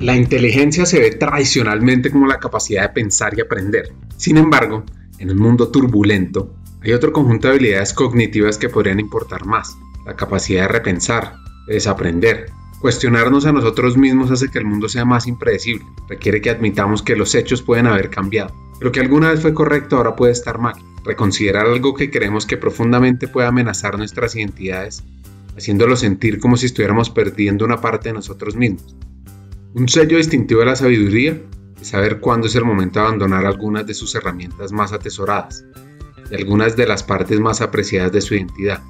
La inteligencia se ve tradicionalmente como la capacidad de pensar y aprender. Sin embargo, en un mundo turbulento, hay otro conjunto de habilidades cognitivas que podrían importar más. La capacidad de repensar, de desaprender. Cuestionarnos a nosotros mismos hace que el mundo sea más impredecible. Requiere que admitamos que los hechos pueden haber cambiado. Lo que alguna vez fue correcto ahora puede estar mal. Reconsiderar algo que creemos que profundamente puede amenazar nuestras identidades, haciéndolo sentir como si estuviéramos perdiendo una parte de nosotros mismos. Un sello distintivo de la sabiduría es saber cuándo es el momento de abandonar algunas de sus herramientas más atesoradas y algunas de las partes más apreciadas de su identidad.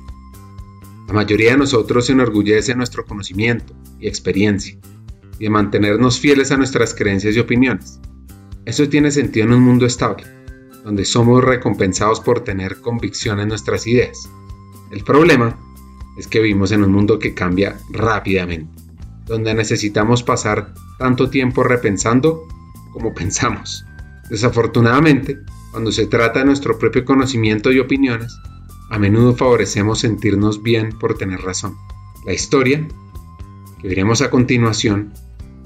La mayoría de nosotros se enorgullece de nuestro conocimiento y experiencia y de mantenernos fieles a nuestras creencias y opiniones. Eso tiene sentido en un mundo estable, donde somos recompensados por tener convicción en nuestras ideas. El problema es que vivimos en un mundo que cambia rápidamente donde necesitamos pasar tanto tiempo repensando como pensamos. Desafortunadamente, cuando se trata de nuestro propio conocimiento y opiniones, a menudo favorecemos sentirnos bien por tener razón. La historia, que veremos a continuación,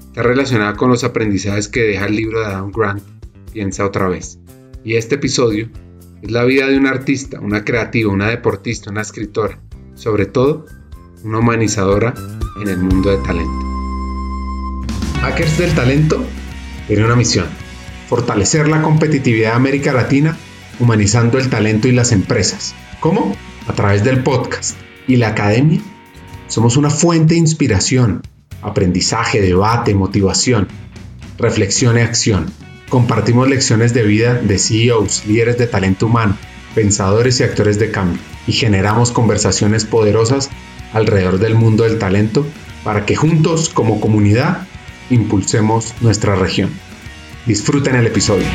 está relacionada con los aprendizajes que deja el libro de Adam Grant, Piensa otra vez. Y este episodio es la vida de un artista, una creativa, una deportista, una escritora, sobre todo una humanizadora en el mundo del talento. Hackers del Talento tiene una misión, fortalecer la competitividad de América Latina humanizando el talento y las empresas. ¿Cómo? A través del podcast y la academia. Somos una fuente de inspiración, aprendizaje, debate, motivación, reflexión y acción. Compartimos lecciones de vida de CEOs, líderes de talento humano, pensadores y actores de cambio y generamos conversaciones poderosas alrededor del mundo del talento para que juntos como comunidad impulsemos nuestra región. Disfruten el episodio.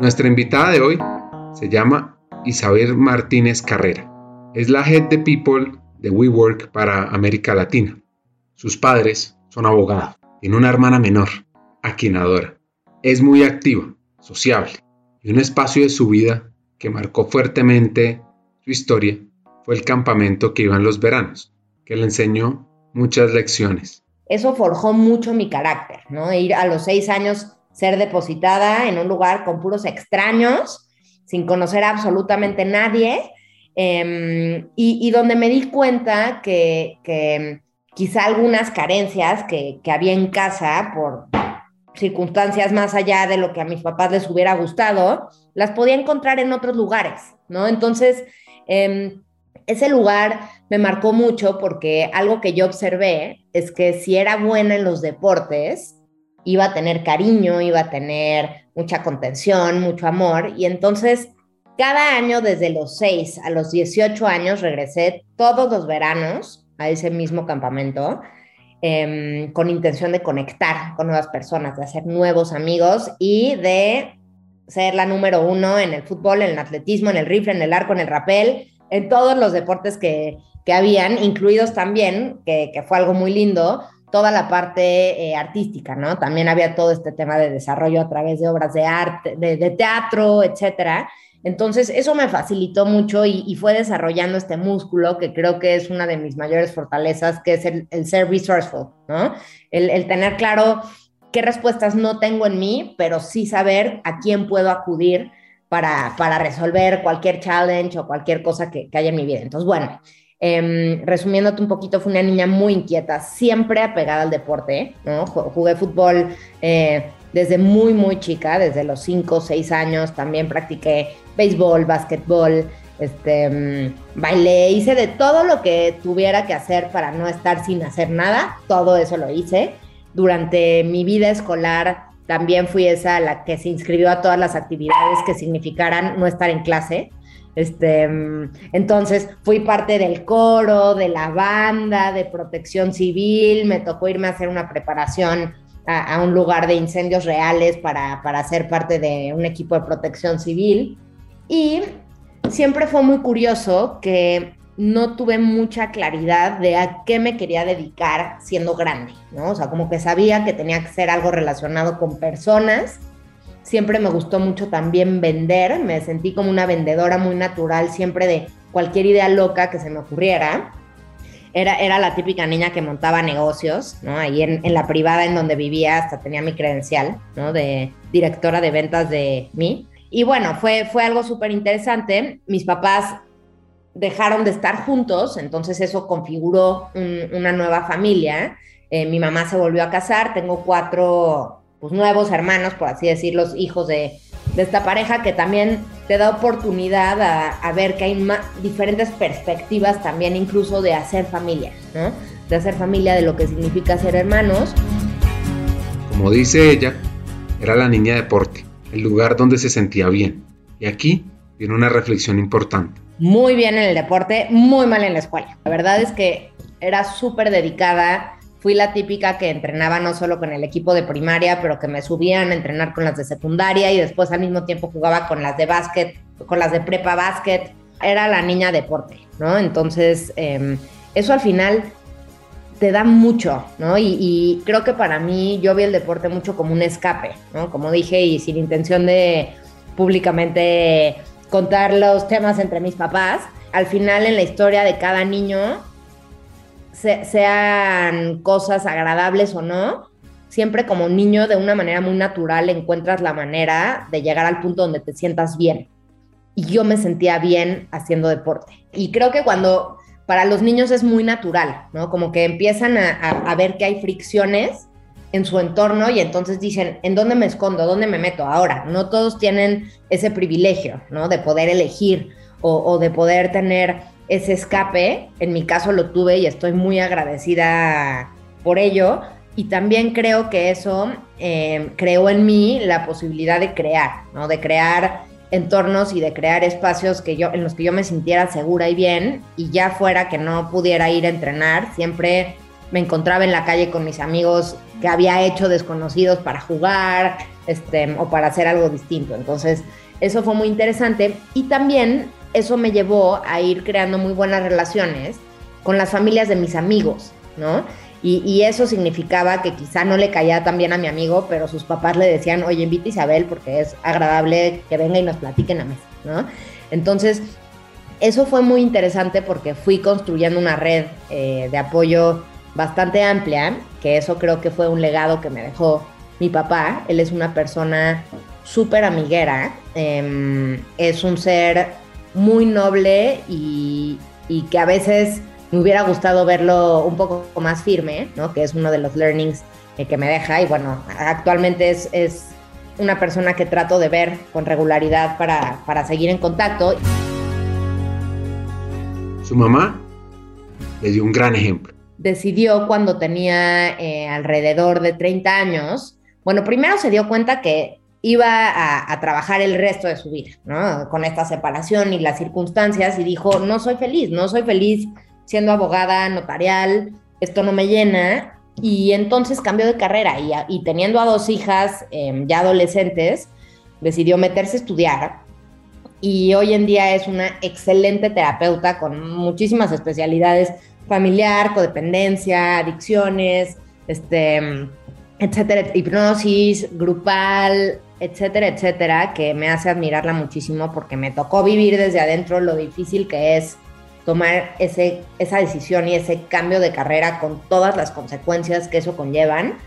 Nuestra invitada de hoy se llama Isabel Martínez Carrera. Es la Head de People de WeWork para América Latina. Sus padres son abogados. Tiene una hermana menor, a quien adora. Es muy activa, sociable y un espacio de su vida que marcó fuertemente su historia fue el campamento que iba en los veranos, que le enseñó muchas lecciones. Eso forjó mucho mi carácter, ¿no? Ir a los seis años, ser depositada en un lugar con puros extraños, sin conocer absolutamente nadie, em, y, donde me di cuenta que, quizá algunas carencias que, que había en casa por circunstancias más allá de lo que a mis papás les hubiera gustado, las podía encontrar en otros lugares, ¿no? Entonces, em, ese lugar me marcó mucho porque algo que yo observé es que si era buena en los deportes, iba a tener cariño, iba a tener mucha contención, mucho amor, y entonces cada año desde los 6 a los 18 años regresé todos los veranos a ese mismo campamento Em, con intención de conectar con nuevas personas, de hacer nuevos amigos y de ser la número uno en el fútbol, en el atletismo, en el rifle, en el arco, en el rapel, en todos los deportes que, que habían, incluidos también, que, que, fue algo muy lindo, toda la parte eh, artística, ¿no? También había todo este tema de desarrollo a través de obras de arte, de, teatro, etcétera. Entonces, eso me facilitó mucho y, fue desarrollando este músculo que creo que es una de mis mayores fortalezas, que es el, ser resourceful, ¿no? El, tener claro qué respuestas no tengo en mí, pero sí saber a quién puedo acudir para, resolver cualquier challenge o cualquier cosa que, haya en mi vida. Entonces, bueno, eh, resumiéndote un poquito, fui una niña muy inquieta, siempre apegada al deporte, ¿no? Jugué fútbol. Eh, desde muy, muy chica, desde los 5 o 6 años, también practiqué béisbol, básquetbol, este, mm, bailé, hice de todo lo que tuviera que hacer para no estar sin hacer nada, todo eso lo hice. Durante mi vida escolar también fui esa la que se inscribió a todas las actividades que significaran no estar en clase. Este, mm, entonces fui parte del coro, de la banda, de protección civil, me tocó irme a hacer una preparación a, un lugar de incendios reales para, para ser parte de un equipo de protección civil. Y siempre fue muy curioso que no tuve mucha claridad de a qué me quería dedicar siendo grande, ¿no? O sea, como que sabía que tenía que ser algo relacionado con personas. Siempre me gustó mucho también vender, me sentí como una vendedora muy natural siempre de cualquier idea loca que se me ocurriera. era, era la típica niña que montaba negocios, ¿no? Ahí en, en la privada en donde vivía hasta tenía mi credencial, ¿no? De directora de ventas de mí. Y bueno, fue, fue algo súper interesante. Mis papás dejaron de estar juntos, entonces eso configuró una nueva familia. Eh, mi mamá se volvió a casar, tengo cuatro pues, nuevos hermanos, por así decirlo, hijos de, esta pareja, que también te da oportunidad a, ver que hay diferentes perspectivas también incluso de hacer familia, ¿no? De hacer familia, de lo que significa ser hermanos. Como dice ella, era la niña deporte, el lugar donde se sentía bien. Y aquí viene una reflexión importante muy bien en el deporte, muy mal en la escuela. La verdad es que era súper dedicada. Fui la típica que entrenaba no solo con el equipo de primaria, pero que me subían a entrenar con las de secundaria y después al mismo tiempo jugaba con las de básquet, con las de prepa básquet. Era la niña deporte, ¿no? Entonces, em, eso al final te da mucho, ¿no? Y, y, creo que para mí yo vi el deporte mucho como un escape, ¿no? Como dije, y sin intención de públicamente contar los temas entre mis papás. Al final en la historia de cada niño, sean cosas agradables o no, siempre como niño de una manera muy natural encuentras la manera de llegar al punto donde te sientas bien. Y yo me sentía bien haciendo deporte. Y creo que cuando para los niños es muy natural, ¿no? Como que empiezan a, ver que hay fricciones en su entorno y entonces dicen, ¿en dónde me escondo? ¿Dónde me meto? Ahora, no todos tienen ese privilegio, ¿no? De poder elegir o, de poder tener ese escape. En mi caso lo tuve y estoy muy agradecida por ello. Y también creo que eso eh, creó en mí la posibilidad de crear, ¿no? De crear entornos y de crear espacios que yo, en los que yo me sintiera segura y bien y ya fuera que no pudiera ir a entrenar, siempre me encontraba en la calle con mis amigos que había hecho desconocidos para jugar este, o para hacer algo distinto. Entonces, eso fue muy interesante y también eso me llevó a ir creando muy buenas relaciones con las familias de mis amigos, ¿no? Y, eso significaba que quizá no le caía tan bien a mi amigo, pero sus papás le decían, oye, invita a Isabel porque es agradable que venga y nos platique en la mesa, ¿no? Entonces, eso fue muy interesante porque fui construyendo una red eh, de apoyo bastante amplia, que eso creo que fue un legado que me dejó mi papá. Él es una persona súper amiguera, em, es un ser muy noble y, que a veces me hubiera gustado verlo un poco más firme, ¿no? que es uno de los learnings eh, que me deja y bueno, actualmente es, es, una persona que trato de ver con regularidad para, para seguir en contacto. Su mamá le dio un gran ejemplo decidió cuando tenía eh, alrededor de 30 años, bueno, primero se dio cuenta que iba a, trabajar el resto de su vida, ¿no? Con esta separación y las circunstancias y dijo, no soy feliz, no soy feliz siendo abogada notarial, esto no me llena. Y entonces cambió de carrera y, teniendo a dos hijas em, ya adolescentes, decidió meterse a estudiar y hoy en día es una excelente terapeuta con muchísimas especialidades familiar, codependencia, adicciones, este, etcétera, hipnosis, grupal, etcétera, etcétera, que me hace admirarla muchísimo porque me tocó vivir desde adentro lo difícil que es tomar ese, esa decisión y ese cambio de carrera con todas las consecuencias que eso conllevan.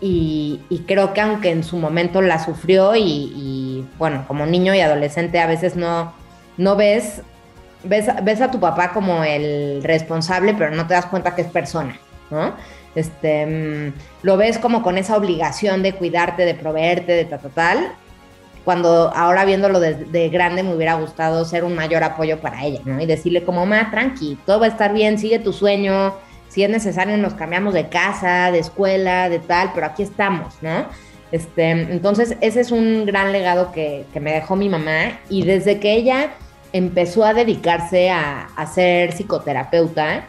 Y, creo que aunque en su momento la sufrió y, y, bueno, como niño y adolescente a veces no, no ves ves, a tu papá como el responsable, pero no te das cuenta que es persona, ¿no? Este, mm, lo ves como con esa obligación de cuidarte, de proveerte, de tal, tal, cuando ahora viéndolo de, grande me hubiera gustado ser un mayor apoyo para ella, ¿no? Y decirle como, ma, tranqui, todo va a estar bien, sigue tu sueño, si es necesario nos cambiamos de casa, de escuela, de tal, pero aquí estamos, ¿no? Este, entonces, ese es un gran legado que, que me dejó mi mamá y desde que ella empezó a dedicarse a, ser psicoterapeuta,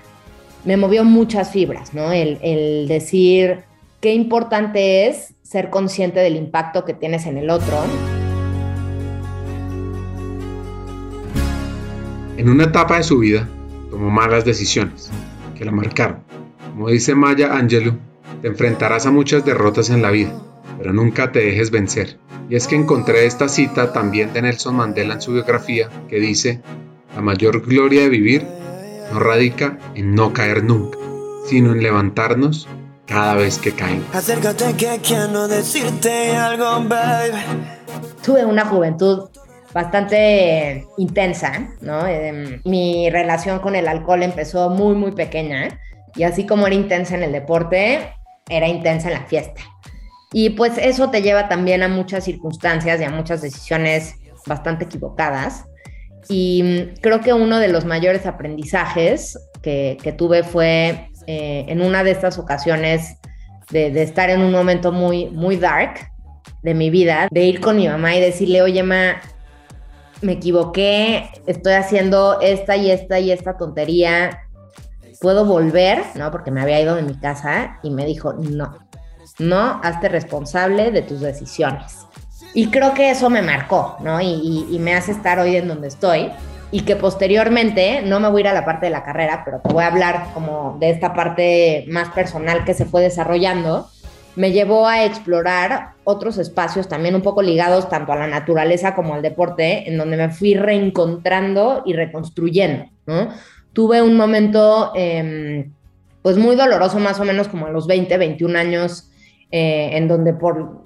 me movió muchas fibras, ¿no? El, decir qué importante es ser consciente del impacto que tienes en el otro. En una etapa de su vida, tomó malas decisiones que la marcaron. Como dice Maya Angelou, te enfrentarás a muchas derrotas en la vida, pero nunca te dejes vencer. Y es que encontré esta cita también de Nelson Mandela en su biografía que dice, la mayor gloria de vivir no radica en no caer nunca, sino en levantarnos cada vez que caen. Acércate que quiero decirte algo, babe. Tuve una juventud bastante intensa, ¿no? Em, mi relación con el alcohol empezó muy, muy pequeña y así como era intensa en el deporte, era intensa en la fiesta. Y pues eso te lleva también a muchas circunstancias y a muchas decisiones bastante equivocadas. Y mm, creo que uno de los mayores aprendizajes que, que tuve fue eh, en una de estas ocasiones de, de, estar en un momento muy, muy dark de mi vida, de ir con mi mamá y decirle, oye, ma, me equivoqué, estoy haciendo esta y esta y esta tontería, ¿puedo volver? No, porque me había ido de mi casa y me dijo, no, no, hazte responsable de tus decisiones. Y creo que eso me marcó, ¿no? Y, y, me hace estar hoy en donde estoy. Y que posteriormente, no me voy a ir a la parte de la carrera, pero te voy a hablar como de esta parte más personal que se fue desarrollando, me llevó a explorar otros espacios también un poco ligados tanto a la naturaleza como al deporte, en donde me fui reencontrando y reconstruyendo, ¿no? Tuve un momento, eh, pues muy doloroso, más o menos como a los 20, 21 años, eh, en donde por,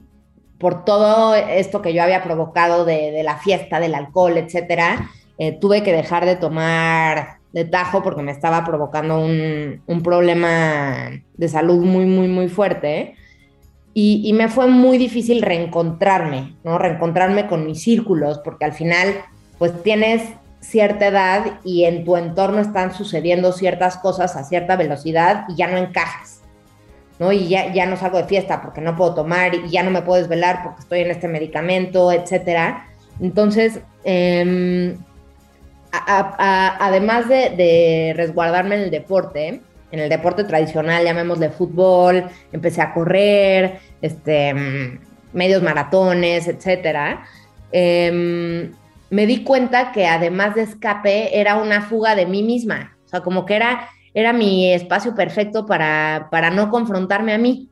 por todo esto que yo había provocado de, la fiesta, del alcohol, etcétera, eh, tuve que dejar de tomar de tajo porque me estaba provocando un, un problema de salud muy, muy, muy fuerte. Y, y, me fue muy difícil reencontrarme, ¿no? Reencontrarme con mis círculos, porque al final, pues tienes cierta edad y en tu entorno están sucediendo ciertas cosas a cierta velocidad y ya no encajas. ¿No? Y ya, ya no salgo de fiesta porque no puedo tomar y ya no me puedo desvelar porque estoy en este medicamento, etcétera. Entonces, a, además de, resguardarme en el deporte, en el deporte tradicional, llamémosle fútbol, empecé a correr, este, medios maratones, etcétera. Eh, me di cuenta que además de escape era una fuga de mí misma, o sea, como que era era mi espacio perfecto para, para no confrontarme a mí,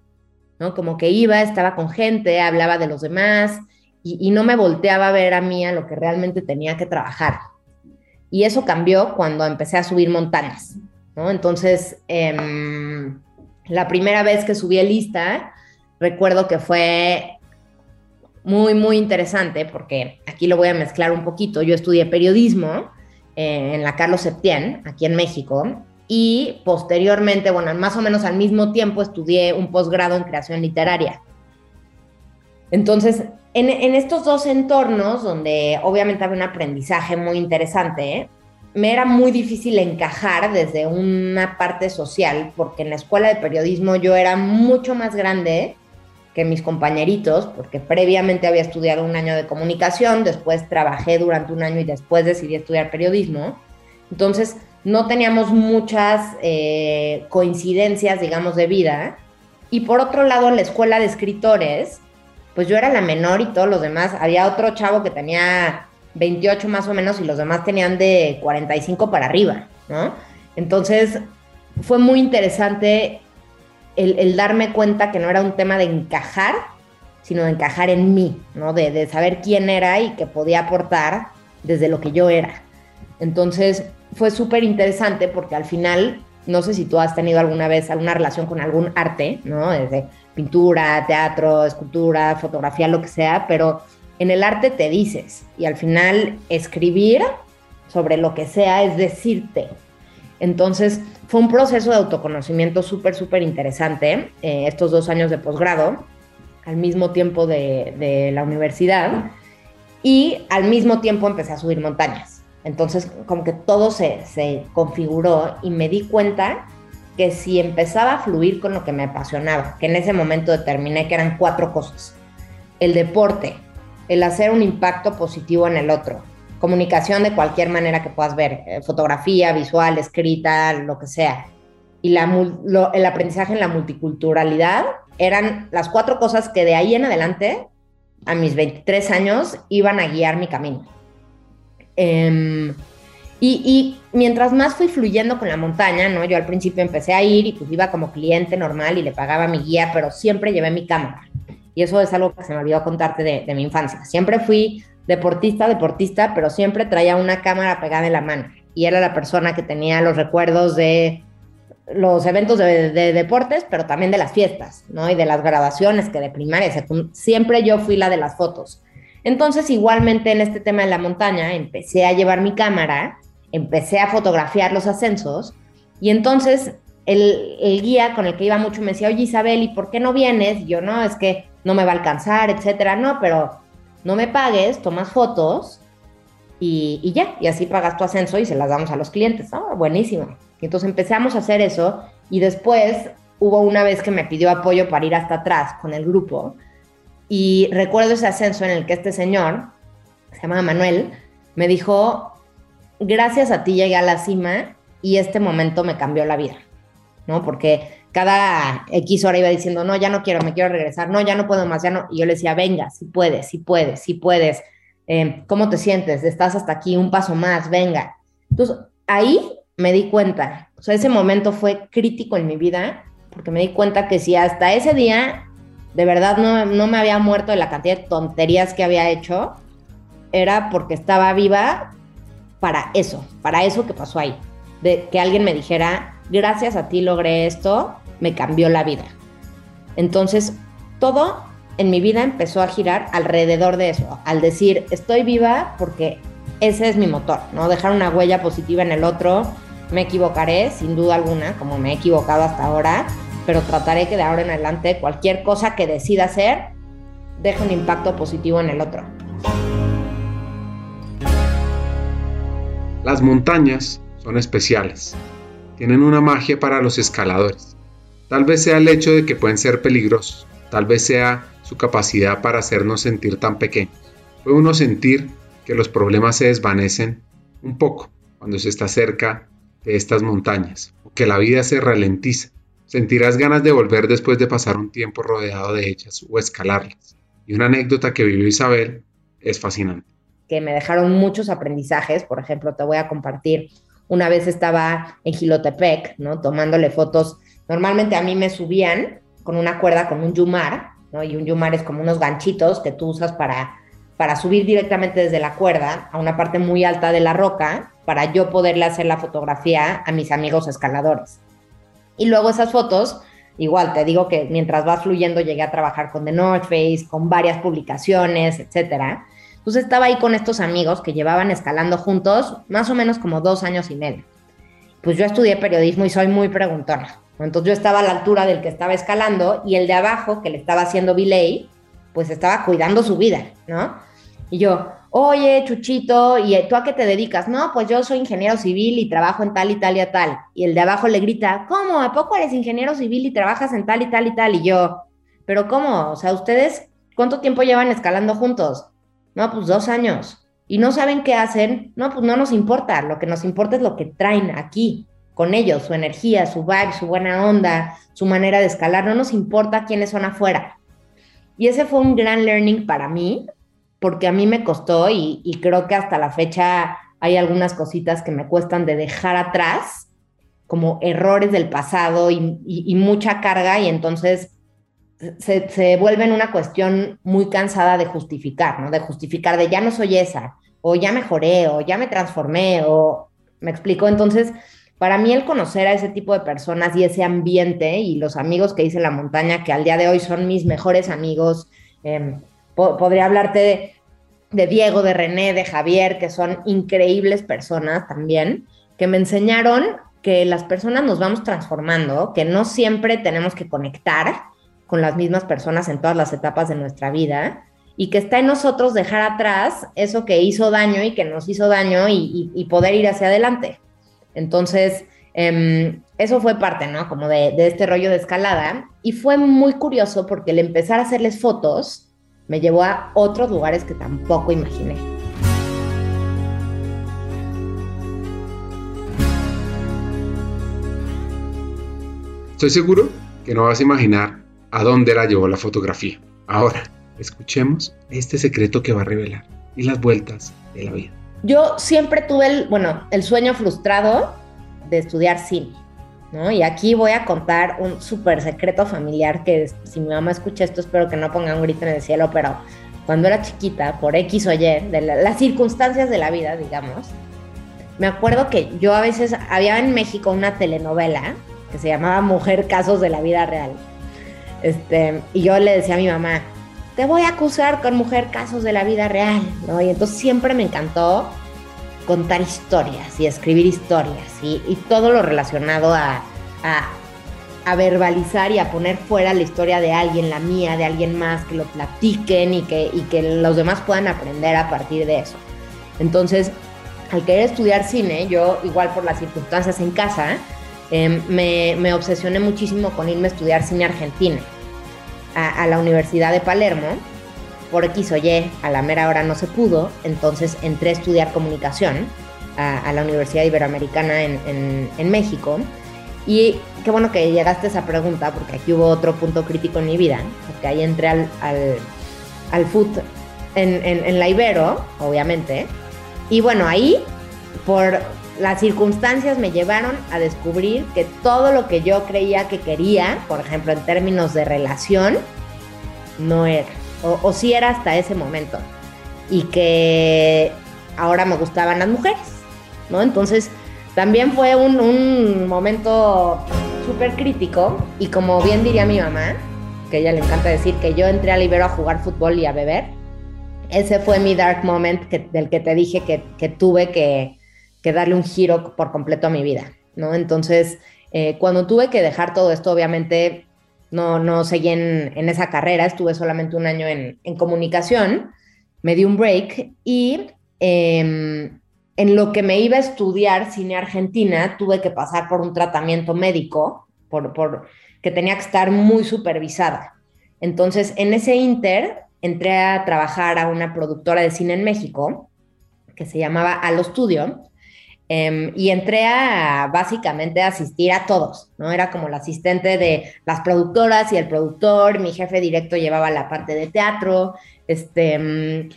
¿no? Como que iba, estaba con gente, hablaba de los demás y, y, no me volteaba a ver a mí a lo que realmente tenía que trabajar. Y eso cambió cuando empecé a subir montañas, ¿no? Entonces, eh, la primera vez que subí lista, recuerdo que fue muy, muy interesante porque aquí lo voy a mezclar un poquito. Yo estudié periodismo eh, en la Carlos Septién, aquí en México, y posteriormente, bueno, más o menos al mismo tiempo estudié un posgrado en creación literaria. Entonces, en, en, estos dos entornos, donde obviamente había un aprendizaje muy interesante, me era muy difícil encajar desde una parte social, porque en la escuela de periodismo yo era mucho más grande que mis compañeritos, porque previamente había estudiado un año de comunicación, después trabajé durante un año y después decidí estudiar periodismo. Entonces, no teníamos muchas eh, coincidencias, digamos, de vida. Y por otro lado, en la escuela de escritores, pues yo era la menor y todos los demás, había otro chavo que tenía 28 más o menos y los demás tenían de 45 para arriba, ¿no? Entonces, fue muy interesante el, darme cuenta que no era un tema de encajar, sino de encajar en mí, ¿no? De, de saber quién era y que podía aportar desde lo que yo era. Entonces, fue súper interesante porque al final, no sé si tú has tenido alguna vez alguna relación con algún arte, ¿no? Desde pintura, teatro, escultura, fotografía, lo que sea, pero en el arte te dices y al final escribir sobre lo que sea es decirte. Entonces fue un proceso de autoconocimiento súper, súper interesante, eh, estos dos años de posgrado, al mismo tiempo de, de la universidad, y al mismo tiempo empecé a subir montañas. Entonces, como que todo se, se, configuró y me di cuenta que si empezaba a fluir con lo que me apasionaba, que en ese momento determiné que eran cuatro cosas. El deporte, el hacer un impacto positivo en el otro, comunicación de cualquier manera que puedas ver, eh, fotografía, visual, escrita, lo que sea, y la, lo, el aprendizaje en la multiculturalidad, eran las cuatro cosas que de ahí en adelante, a mis 23 años, iban a guiar mi camino. Eh, y, y, mientras más fui fluyendo con la montaña, ¿no? Yo al principio empecé a ir y pues iba como cliente normal y le pagaba mi guía, pero siempre llevé mi cámara. Y eso es algo que se me olvidó contarte de, de mi infancia. Siempre fui deportista, deportista, pero siempre traía una cámara pegada en la mano. Y era la persona que tenía los recuerdos de los eventos de, deportes, pero también de las fiestas, ¿no? Y de las graduaciones, que de primaria, siempre yo fui la de las fotos. Entonces, igualmente en este tema de la montaña, empecé a llevar mi cámara, empecé a fotografiar los ascensos, y entonces el, el guía con el que iba mucho me decía, oye Isabel, ¿y por qué no vienes? Yo, no, es que no me va a alcanzar, etcétera, no, pero no me pagues, tomas fotos y, y ya, y así pagas tu ascenso y se las damos a los clientes, ¿no? Buenísimo. Y entonces empezamos a hacer eso y después hubo una vez que me pidió apoyo para ir hasta atrás con el grupo y recuerdo ese ascenso en el que este señor, se llama Manuel, me dijo, gracias a ti llegué a la cima y este momento me cambió la vida, ¿no? Porque cada X hora iba diciendo, no, ya no quiero, me quiero regresar, no, ya no puedo más, ya no. Y yo le decía, venga, si puedes, si puedes, si puedes. Eh, ¿Cómo te sientes? Estás hasta aquí, un paso más, venga. Entonces, ahí me di cuenta, o sea, ese momento fue crítico en mi vida, porque me di cuenta que si hasta ese día de verdad no, no me había muerto de la cantidad de tonterías que había hecho, era porque estaba viva para eso, para eso que pasó ahí, de que alguien me dijera, gracias a ti logré esto, me cambió la vida. Entonces, todo en mi vida empezó a girar alrededor de eso, al decir, estoy viva porque ese es mi motor, ¿no? Dejar una huella positiva en el otro, me equivocaré, sin duda alguna, como me he equivocado hasta ahora, pero trataré que de ahora en adelante cualquier cosa que decida hacer deje un impacto positivo en el otro. Las montañas son especiales. Tienen una magia para los escaladores. Tal vez sea el hecho de que pueden ser peligrosos. Tal vez sea su capacidad para hacernos sentir tan pequeños. Puede uno sentir que los problemas se desvanecen un poco cuando se está cerca de estas montañas, o que la vida se ralentiza. Sentirás ganas de volver después de pasar un tiempo rodeado de ellas o escalarlas. Y una anécdota que vivió Isabel es fascinante. Que me dejaron muchos aprendizajes, por ejemplo, te voy a compartir. Una vez estaba en Gilotepec, ¿no? Tomándole fotos. Normalmente a mí me subían con una cuerda con un yumar, ¿no? Y un yumar es como unos ganchitos que tú usas para, para subir directamente desde la cuerda a una parte muy alta de la roca para yo poderle hacer la fotografía a mis amigos escaladores. Y luego esas fotos, igual te digo que mientras vas fluyendo llegué a trabajar con The North Face, con varias publicaciones, etcétera. Entonces estaba ahí con estos amigos que llevaban escalando juntos más o menos como dos años y medio. Pues yo estudié periodismo y soy muy preguntona. Entonces yo estaba a la altura del que estaba escalando y el de abajo, que le estaba haciendo belay, pues estaba cuidando su vida, ¿no? Y yo, oye, Chuchito, ¿y tú a qué te dedicas? No, pues yo soy ingeniero civil y trabajo en tal y tal y tal. Y el de abajo le grita, ¿cómo? ¿A poco eres ingeniero civil y trabajas en tal y tal y tal? Y yo, ¿pero cómo? O sea, ¿ustedes cuánto tiempo llevan escalando juntos? No, pues dos años. ¿Y no saben qué hacen? No, pues no nos importa. Lo que nos importa es lo que traen aquí con ellos, su energía, su vibe, su buena onda, su manera de escalar. No nos importa quiénes son afuera. Y ese fue un gran learning para mí, porque a mí me costó y, creo que hasta la fecha hay algunas cositas que me cuestan de dejar atrás, como errores del pasado y, mucha carga y entonces se, se, vuelve una cuestión muy cansada de justificar, ¿no? De justificar de ya no soy esa, o ya mejoré, o ya me transformé, o me explico. Entonces, para mí el conocer a ese tipo de personas y ese ambiente y los amigos que hice en la montaña, que al día de hoy son mis mejores amigos, eh, podría hablarte de, Diego, de René, de Javier, que son increíbles personas también, que me enseñaron que las personas nos vamos transformando, que no siempre tenemos que conectar con las mismas personas en todas las etapas de nuestra vida y que está en nosotros dejar atrás eso que hizo daño y que nos hizo daño y, poder ir hacia adelante. Entonces, em, eso fue parte, ¿no? Como de, de, este rollo de escalada. Y fue muy curioso porque el empezar a hacerles fotos me llevó a otros lugares que tampoco imaginé. Estoy seguro que no vas a imaginar a dónde la llevó la fotografía. Ahora, escuchemos este secreto que va a revelar y las vueltas de la vida. Yo siempre tuve el, bueno, el sueño frustrado de estudiar cine. Y aquí voy a contar un súper secreto familiar que si mi mamá escucha esto espero que no ponga un grito en el cielo, pero cuando era chiquita, por X o Y, de las circunstancias de la vida, digamos, me acuerdo que yo a veces había en México una telenovela que se llamaba Mujer Casos de la Vida Real. Este, y yo le decía a mi mamá, te voy a acusar con Mujer Casos de la Vida Real, ¿no? Y entonces siempre me encantó contar historias y escribir historias y, todo lo relacionado a, a, verbalizar y a poner fuera la historia de alguien, la mía, de alguien más, que lo platiquen y que, los demás puedan aprender a partir de eso. Entonces, al querer estudiar cine, yo igual por las circunstancias en casa, em, me, obsesioné muchísimo con irme a estudiar cine argentino a, la Universidad de Palermo. Por X o Y, a la mera hora no se pudo, entonces entré a estudiar comunicación a, la Universidad Iberoamericana en, México. Y qué bueno que llegaste a esa pregunta, porque aquí hubo otro punto crítico en mi vida, porque ahí entré al, al, al en, en la Ibero, obviamente, y bueno, ahí, por las circunstancias me llevaron a descubrir que todo lo que yo creía que quería, por ejemplo, en términos de relación, no era. O, sí era hasta ese momento. Y que ahora me gustaban las mujeres, ¿no? Entonces, también fue un, momento súper crítico. Y como bien diría mi mamá, que ella le encanta decir que yo entré al Ibero a jugar fútbol y a beber ese fue mi dark moment del que te dije que, tuve que, darle un giro por completo a mi vida, ¿no? Entonces, eh, cuando tuve que dejar todo esto, obviamente no, no seguí en, esa carrera, estuve solamente un año en, comunicación, me di un break y em, en lo que me iba a estudiar cine argentina, tuve que pasar por un tratamiento médico, por, por que tenía que estar muy supervisada. Entonces, en ese inter, entré a trabajar a una productora de cine en México que se llamaba Alo Studio. Em, y entré a básicamente asistir a todos, ¿no? Era como la asistente de las productoras y el productor, mi jefe directo llevaba la parte de teatro, este, em,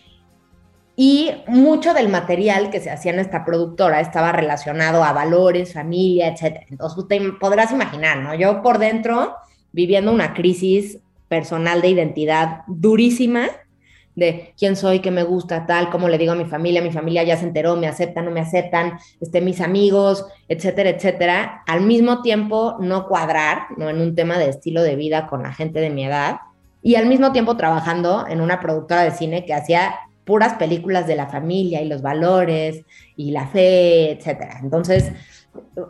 y mucho del material que se hacía en esta productora estaba relacionado a valores, familia, etc. Entonces, te podrás imaginar, ¿no? Yo por dentro viviendo una crisis personal de identidad durísima de quién soy, qué me gusta, tal, cómo le digo a mi familia, mi familia ya se enteró, me aceptan, no me aceptan, este, mis amigos, etcétera, etcétera. Al mismo tiempo, no cuadrar, ¿no? En un tema de estilo de vida con la gente de mi edad. Y al mismo tiempo trabajando en una productora de cine que hacía puras películas de la familia y los valores y la fe, etcétera. Entonces,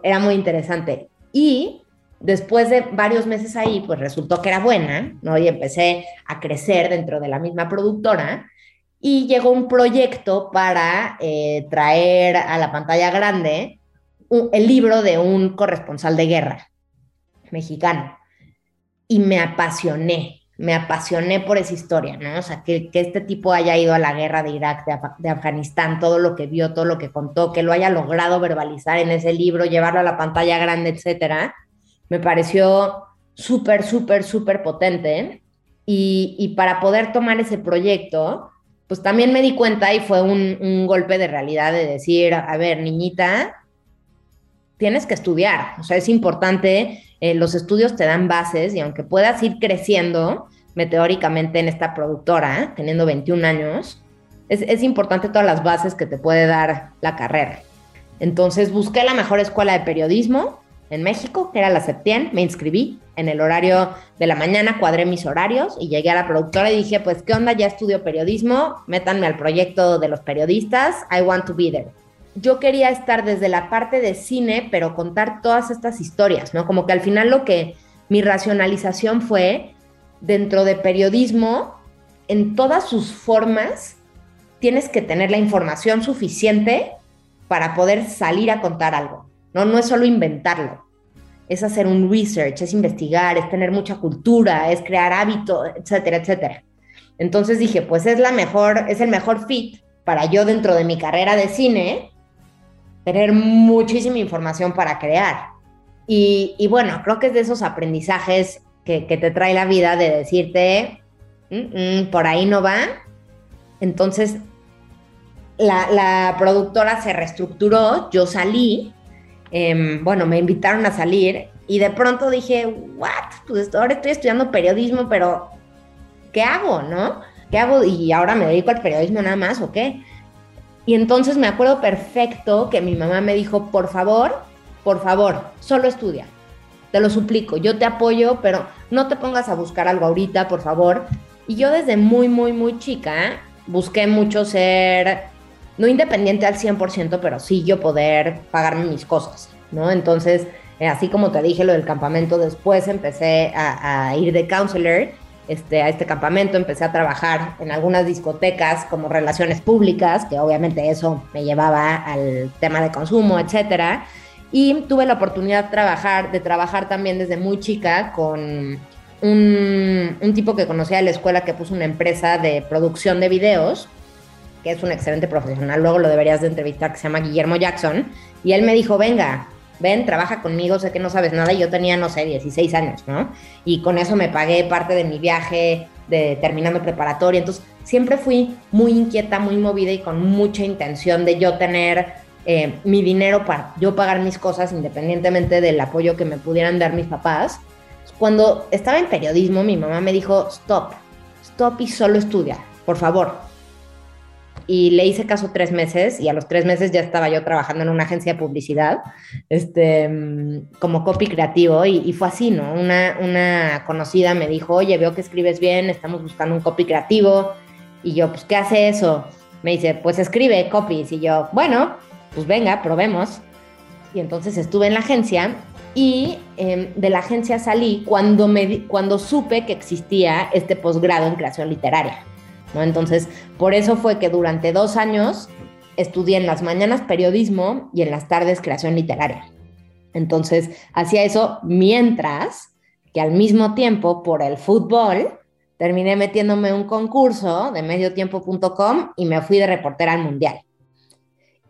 era muy interesante. Y Después de varios meses ahí, pues resultó que era buena, ¿no? Y empecé a crecer dentro de la misma productora y llegó un proyecto para eh, traer a la pantalla grande el libro de un corresponsal de guerra mexicano. Y me apasioné, me apasioné por esa historia, ¿no? O sea, que, este tipo haya ido a la guerra de Irak, de, de, Afganistán, todo lo que vio, todo lo que contó, que lo haya logrado verbalizar en ese libro, llevarlo a la pantalla grande, etcétera me pareció súper, súper, súper potente. Y, para poder tomar ese proyecto, pues también me di cuenta y fue un, golpe de realidad de decir, a ver, niñita, tienes que estudiar. O sea, es importante, eh, los estudios te dan bases y aunque puedas ir creciendo meteóricamente en esta productora, teniendo 21 años, es, es importante todas las bases que te puede dar la carrera. Entonces busqué la mejor escuela de periodismo, en México, que era la Septien, me inscribí en el horario de la mañana, cuadré mis horarios y llegué a la productora y dije, pues, ¿qué onda? Ya estudio periodismo, métanme al proyecto de los periodistas, I want to be there. Yo quería estar desde la parte de cine, pero contar todas estas historias, ¿no? Como que al final lo que mi racionalización fue, dentro de periodismo, en todas sus formas, tienes que tener la información suficiente para poder salir a contar algo. ¿No? No es solo inventarlo, es hacer un research, es investigar, es tener mucha cultura, es crear hábitos, etcétera, etcétera. Entonces dije, pues es la mejor, es el mejor fit para yo dentro de mi carrera de cine tener muchísima información para crear. Y, bueno, creo que es de esos aprendizajes que, te trae la vida de decirte, mm, mm, por ahí no va. Entonces, la, la productora se reestructuró, yo salí Em, bueno, me invitaron a salir y de pronto dije, what? Pues ahora estoy estudiando periodismo, pero ¿qué hago, no? ¿Qué hago? Y ahora me dedico al periodismo nada más, ¿o qué? Y entonces me acuerdo perfecto que mi mamá me dijo, por favor, por favor, solo estudia. Te lo suplico, yo te apoyo, pero no te pongas a buscar algo ahorita, por favor. Y yo desde muy, muy, muy chica busqué mucho ser, no independiente al 100%, pero sí yo poder pagarme mis cosas, ¿no? Entonces, eh, así como te dije lo del campamento, después empecé a, ir de counselor este, a este campamento, empecé a trabajar en algunas discotecas como relaciones públicas, que obviamente eso me llevaba al tema de consumo, etcétera. Y tuve la oportunidad de trabajar, de trabajar también desde muy chica con un, un tipo que conocía de la escuela que puso una empresa de producción de videos, que es un excelente profesional, luego lo deberías de entrevistar, que se llama Guillermo Jackson, y él me dijo, venga, ven, trabaja conmigo, sé que no sabes nada, y yo tenía, no sé, 16 años, ¿no? Y con eso me pagué parte de mi viaje de terminando preparatoria, entonces siempre fui muy inquieta, muy movida y con mucha intención de yo tener eh, mi dinero para yo pagar mis cosas independientemente del apoyo que me pudieran dar mis papás. Cuando estaba en periodismo, mi mamá me dijo, stop, stop y solo estudia, por favor, y le hice caso tres meses y a los tres meses ya estaba yo trabajando en una agencia de publicidad este, como copy creativo y, fue así, ¿no? Una, una conocida me dijo, oye, veo que escribes bien, estamos buscando un copy creativo y yo, pues, ¿qué hace eso? Me dice, pues escribe copies y yo, bueno, pues venga, probemos. Y entonces estuve en la agencia y em, de la agencia salí cuando, me, cuando supe que existía este posgrado en creación literaria. Entonces, por eso fue que durante dos años estudié en las mañanas periodismo y en las tardes creación literaria. Entonces, hacía eso mientras que al mismo tiempo, por el fútbol, terminé metiéndome un concurso de mediotiempo.com y me fui de reportera al mundial.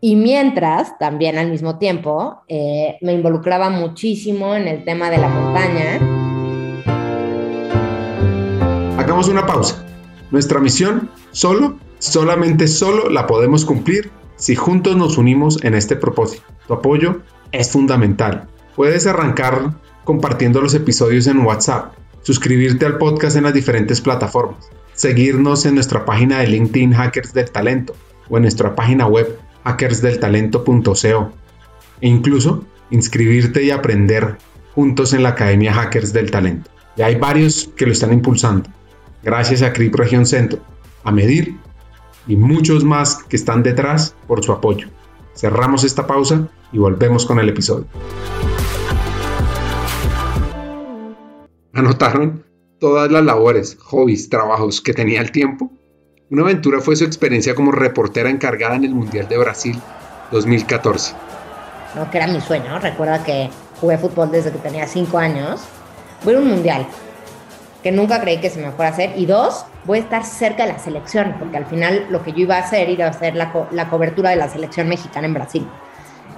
Y mientras, también al mismo tiempo, eh, me involucraba muchísimo en el tema de la montaña. Hagamos una pausa. Nuestra misión solo, solamente solo la podemos cumplir si juntos nos unimos en este propósito. Tu apoyo es fundamental. Puedes arrancar compartiendo los episodios en WhatsApp, suscribirte al podcast en las diferentes plataformas, seguirnos en nuestra página de LinkedIn Hackers del Talento o en nuestra página web hackersdeltalento.co e incluso inscribirte y aprender juntos en la Academia Hackers del Talento. Ya hay varios que lo están impulsando gracias a CRIP Región Centro, a Medir y muchos más que están detrás por su apoyo. Cerramos esta pausa y volvemos con el episodio. ¿Anotaron todas las labores, hobbies, trabajos que tenía el tiempo? Una aventura fue su experiencia como reportera encargada en el Mundial de Brasil 2014. No, que era mi sueño. Recuerda que jugué fútbol desde que tenía 5 años. Fue un mundial que nunca creí que se me fuera a hacer. Y dos, voy a estar cerca de la selección, porque al final lo que yo iba a hacer iba a hacer la, la cobertura de la selección mexicana en Brasil.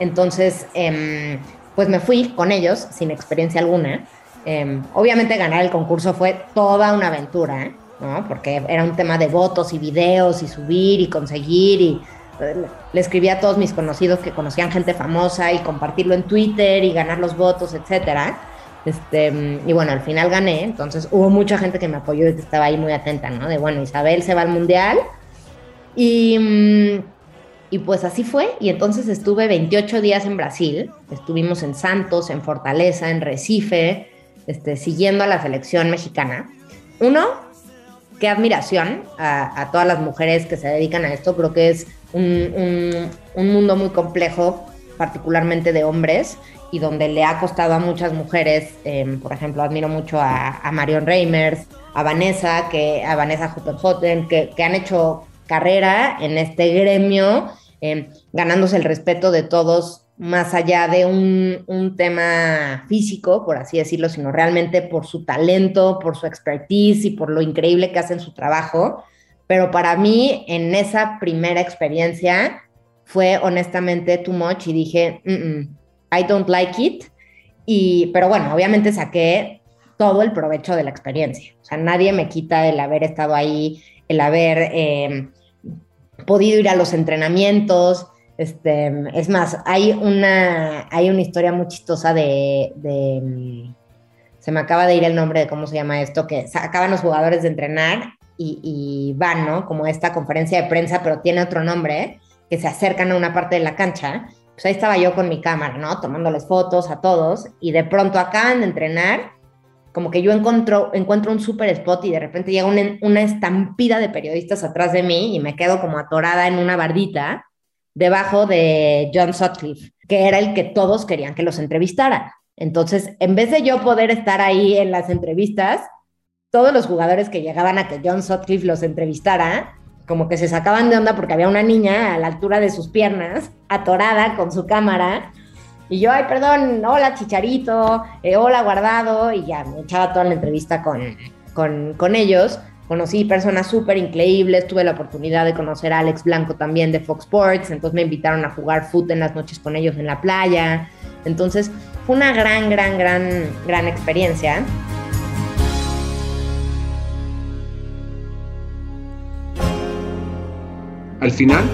Entonces, eh, pues me fui con ellos sin experiencia alguna. Eh, obviamente ganar el concurso fue toda una aventura, ¿no? Porque era un tema de votos y videos y subir y conseguir y eh, le escribí a todos mis conocidos que conocían gente famosa y compartirlo en Twitter y ganar los votos, etcétera. Este, y bueno, al final gané, entonces hubo mucha gente que me apoyó y que estaba ahí muy atenta, ¿no? De bueno, Isabel se va al mundial. Y, y pues así fue. Y entonces estuve 28 días en Brasil. Estuvimos en Santos, en Fortaleza, en Recife, este, siguiendo a la selección mexicana. Uno, qué admiración a, todas las mujeres que se dedican a esto. Creo que es un, un mundo muy complejo, particularmente de hombres y donde le ha costado a muchas mujeres, em, por ejemplo, admiro mucho a, Marion Reimers, a Vanessa, que, a Vanessa Huttenhotten, que, que han hecho carrera en este gremio, em, ganándose el respeto de todos, más allá de un, un, tema físico, por así decirlo, sino realmente por su talento, por su expertise y por lo increíble que hacen su trabajo. Pero para mí, en esa primera experiencia, fue honestamente too much y dije, mm, mm, I don't like it. Y, pero bueno, obviamente saqué todo el provecho de la experiencia. O sea, nadie me quita el haber estado ahí, el haber eh, podido ir a los entrenamientos. Este, es más, hay una, hay una historia muy chistosa de, se me acaba de ir el nombre de cómo se llama esto, que acaban los jugadores de entrenar y, y van, ¿no? Como esta conferencia de prensa, pero tiene otro nombre que se acercan a una parte de la cancha, pues ahí estaba yo con mi cámara, ¿no? Tomándoles fotos a todos y de pronto acaban de entrenar, como que yo encuentro, encuentro un super spot y de repente llega una, una estampida de periodistas atrás de mí y me quedo como atorada en una bardita debajo de John Sutcliffe, que era el que todos querían que los entrevistara. Entonces, en vez de yo poder estar ahí en las entrevistas, todos los jugadores que llegaban a que John Sutcliffe los entrevistara, como que se sacaban de onda porque había una niña a la altura de sus piernas, atorada con su cámara. Y yo, ay, perdón, hola Chicharito, eh, hola Guardado, y ya me echaba toda la entrevista con, con, con ellos. Conocí personas súper increíbles, tuve la oportunidad de conocer a Alex Blanco también de Fox Sports, entonces me invitaron a jugar foot en las noches con ellos en la playa. Entonces fue una gran, gran, gran, gran experiencia. Al final,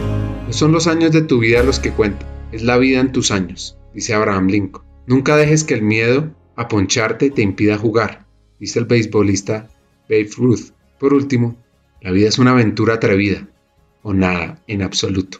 no son los años de tu vida los que cuentan, es la vida en tus años, dice Abraham Lincoln. Nunca dejes que el miedo a poncharte te impida jugar, dice el beisbolista Babe Ruth. Por último, la vida es una aventura atrevida, o nada en absoluto,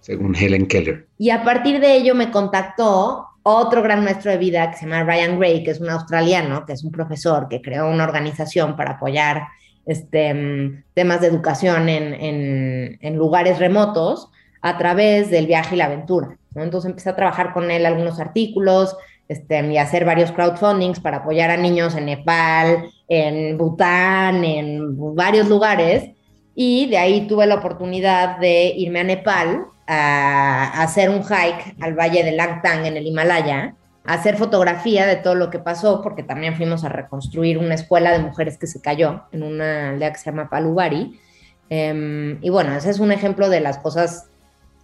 según Helen Keller. Y a partir de ello me contactó otro gran maestro de vida que se llama Ryan Gray, que es un australiano, que es un profesor que creó una organización para apoyar este, temas de educación en, lugares remotos a través del viaje y la aventura. Entonces empecé a trabajar con él algunos artículos este, y hacer varios crowdfundings para apoyar a niños en Nepal, en Bután, en varios lugares. Y de ahí tuve la oportunidad de irme a Nepal a, hacer un hike al valle de Langtang en el Himalaya, a hacer fotografía de todo lo que pasó, porque también fuimos a reconstruir una escuela de mujeres que se cayó en una aldea que se llama Palubari. Em, y bueno, ese es un ejemplo de las cosas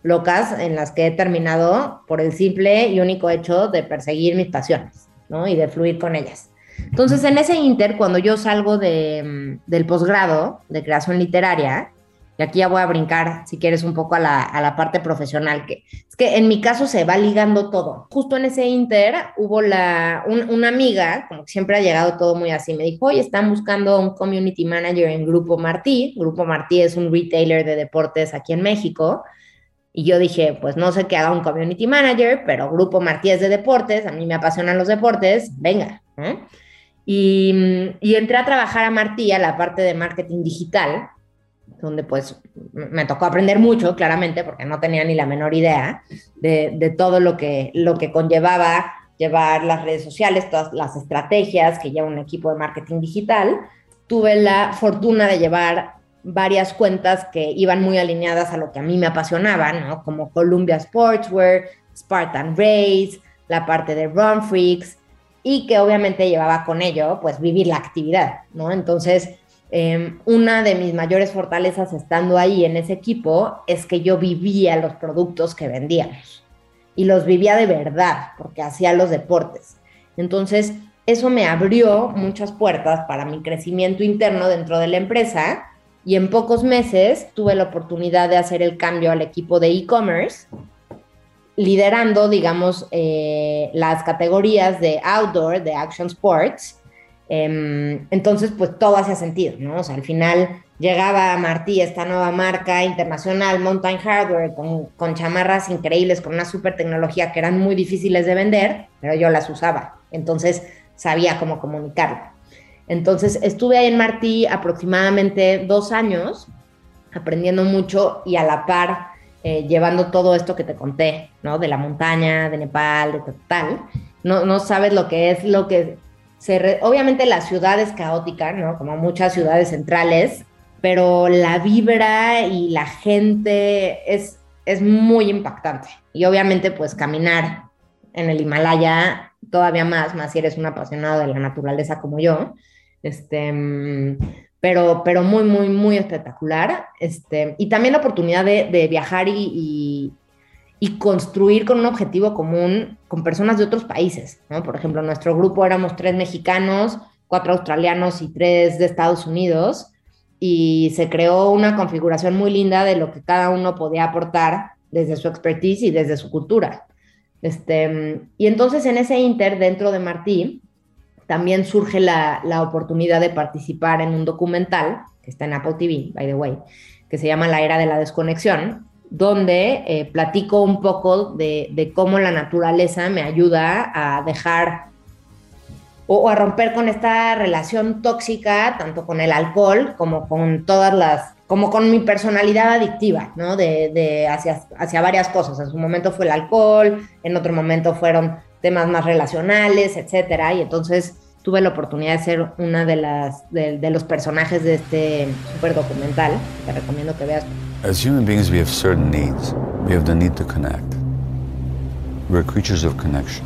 locas en las que he terminado por el simple y único hecho de perseguir mis pasiones, ¿no? Y de fluir con ellas. Entonces, en ese inter, cuando yo salgo de, del posgrado de creación literaria, y aquí ya voy a brincar, si quieres, un poco a la, a la, parte profesional, que es que en mi caso se va ligando todo. Justo en ese inter hubo la, una amiga, como que siempre ha llegado todo muy así, me dijo, oye, están buscando un community manager en Grupo Martí. Grupo Martí es un retailer de deportes aquí en México. Y yo dije, pues no sé qué haga un community manager, pero Grupo Martí es de deportes, a mí me apasionan los deportes, venga. Y, y, entré a trabajar a Martí, a la parte de marketing digital, donde pues me tocó aprender mucho, claramente, porque no tenía ni la menor idea de, todo lo que, lo que conllevaba llevar las redes sociales, todas las estrategias que lleva un equipo de marketing digital. Tuve la fortuna de llevar varias cuentas que iban muy alineadas a lo que a mí me apasionaba, ¿no? Como Columbia Sportswear, Spartan Race, la parte de Run Freaks, y que obviamente llevaba con ello, pues, vivir la actividad, ¿no? Entonces, em, una de mis mayores fortalezas estando ahí en ese equipo es que yo vivía los productos que vendíamos y los vivía de verdad, porque hacía los deportes. Entonces, eso me abrió muchas puertas para mi crecimiento interno dentro de la empresa y en pocos meses tuve la oportunidad de hacer el cambio al equipo de e-commerce, liderando, digamos, eh, las categorías de outdoor, de action sports. Em, entonces, pues todo hacía sentido, ¿no? O sea, al final llegaba Martí, esta nueva marca internacional, Mountain Hardware, con, con chamarras increíbles, con una super tecnología que eran muy difíciles de vender, pero yo las usaba. Entonces, sabía cómo comunicarlo. Entonces estuve ahí en Martí aproximadamente dos años, aprendiendo mucho y a la par eh, llevando todo esto que te conté, ¿no? De la montaña, de Nepal, de tal. No, no sabes lo que es lo que Obviamente la ciudad es caótica, ¿no? Como muchas ciudades centrales, pero la vibra y la gente es, es muy impactante. Y obviamente pues caminar en el Himalaya todavía más, más si eres un apasionado de la naturaleza como yo, este, pero, pero muy, muy, muy espectacular. Este, y también la oportunidad de, viajar y, y, construir con un objetivo común con personas de otros países. Por ejemplo, en nuestro grupo éramos tres mexicanos, cuatro australianos y tres de Estados Unidos. Y se creó una configuración muy linda de lo que cada uno podía aportar desde su expertise y desde su cultura. Este, y entonces en ese inter, dentro de Martí, también surge la, oportunidad de participar en un documental que está en Apple TV, by the way, que se llama La Era de la Desconexión, donde eh, platico un poco de, cómo la naturaleza me ayuda a dejar o, a romper con esta relación tóxica, tanto con el alcohol como con todas las, como con mi personalidad adictiva, ¿no? De, de hacia, hacia varias cosas. En su momento fue el alcohol, en otro momento fueron temas más relacionales, etcétera. Y entonces tuve la oportunidad de ser una de las de, de los personajes de este super documental. Te recomiendo que veas. As human beings, we have certain needs. We have the need to connect. We're creatures of connection.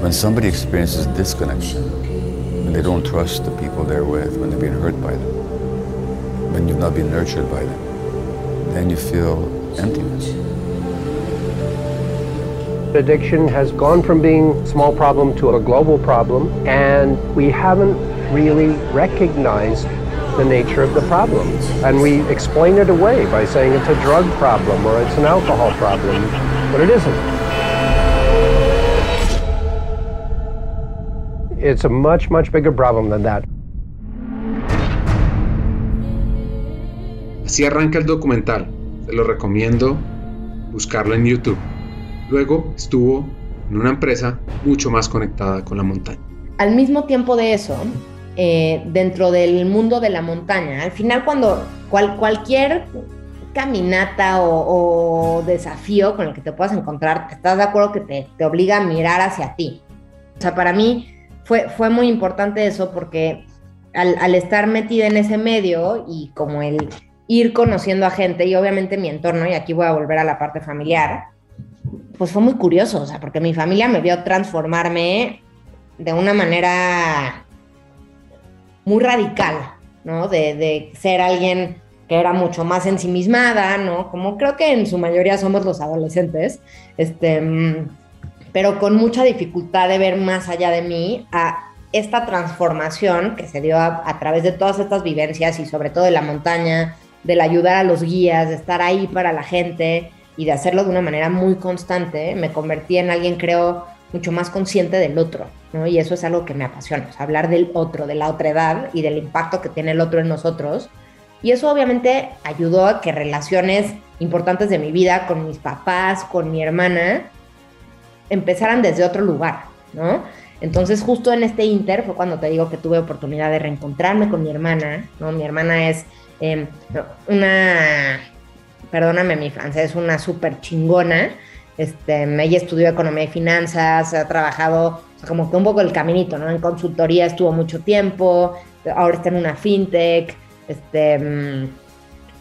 When somebody experiences disconnection, when they don't trust the people they're with, when they've been hurt by them, when you've not been nurtured by them, then you feel emptiness. Addiction has gone from being a small problem to a global problem, and we haven't really recognized the nature of the problem. And we explain it away by saying it's a drug problem or it's an alcohol problem, but it isn't. It's a much, much bigger problem than that. Así arranca el documental. Se lo recomiendo buscarlo en YouTube. Luego estuvo en una empresa mucho más conectada con la montaña. Al mismo tiempo de eso, eh, dentro del mundo de la montaña, al final cuando cualquier caminata o, desafío con el que te puedas encontrar, estás de acuerdo que te, te, obliga a mirar hacia ti. O sea, para mí fue, fue muy importante eso porque al, al estar metida en ese medio y como el ir conociendo a gente y obviamente mi entorno, y aquí voy a volver a la parte familiar, pues fue muy curioso, o sea, porque mi familia me vio transformarme de una manera muy radical, ¿no? De, ser alguien que era mucho más ensimismada, ¿no? Como creo que en su mayoría somos los adolescentes, este, pero con mucha dificultad de ver más allá de mí a esta transformación que se dio a, a través de todas estas vivencias y sobre todo de la montaña, del ayudar a los guías, de estar ahí para la gente, y de hacerlo de una manera muy constante, me convertí en alguien, creo, mucho más consciente del otro, ¿no? Y eso es algo que me apasiona, hablar del otro, de la otra edad y del impacto que tiene el otro en nosotros. Y eso obviamente ayudó a que relaciones importantes de mi vida con mis papás, con mi hermana, empezaran desde otro lugar, ¿no? Entonces justo en este inter fue cuando te digo que tuve oportunidad de reencontrarme con mi hermana, ¿no? Mi hermana es em, una perdóname mi francés, una súper chingona. Este, ella estudió economía y finanzas, ha trabajado como que un poco el caminito, ¿no? En consultoría estuvo mucho tiempo, ahora está en una fintech, este, mm,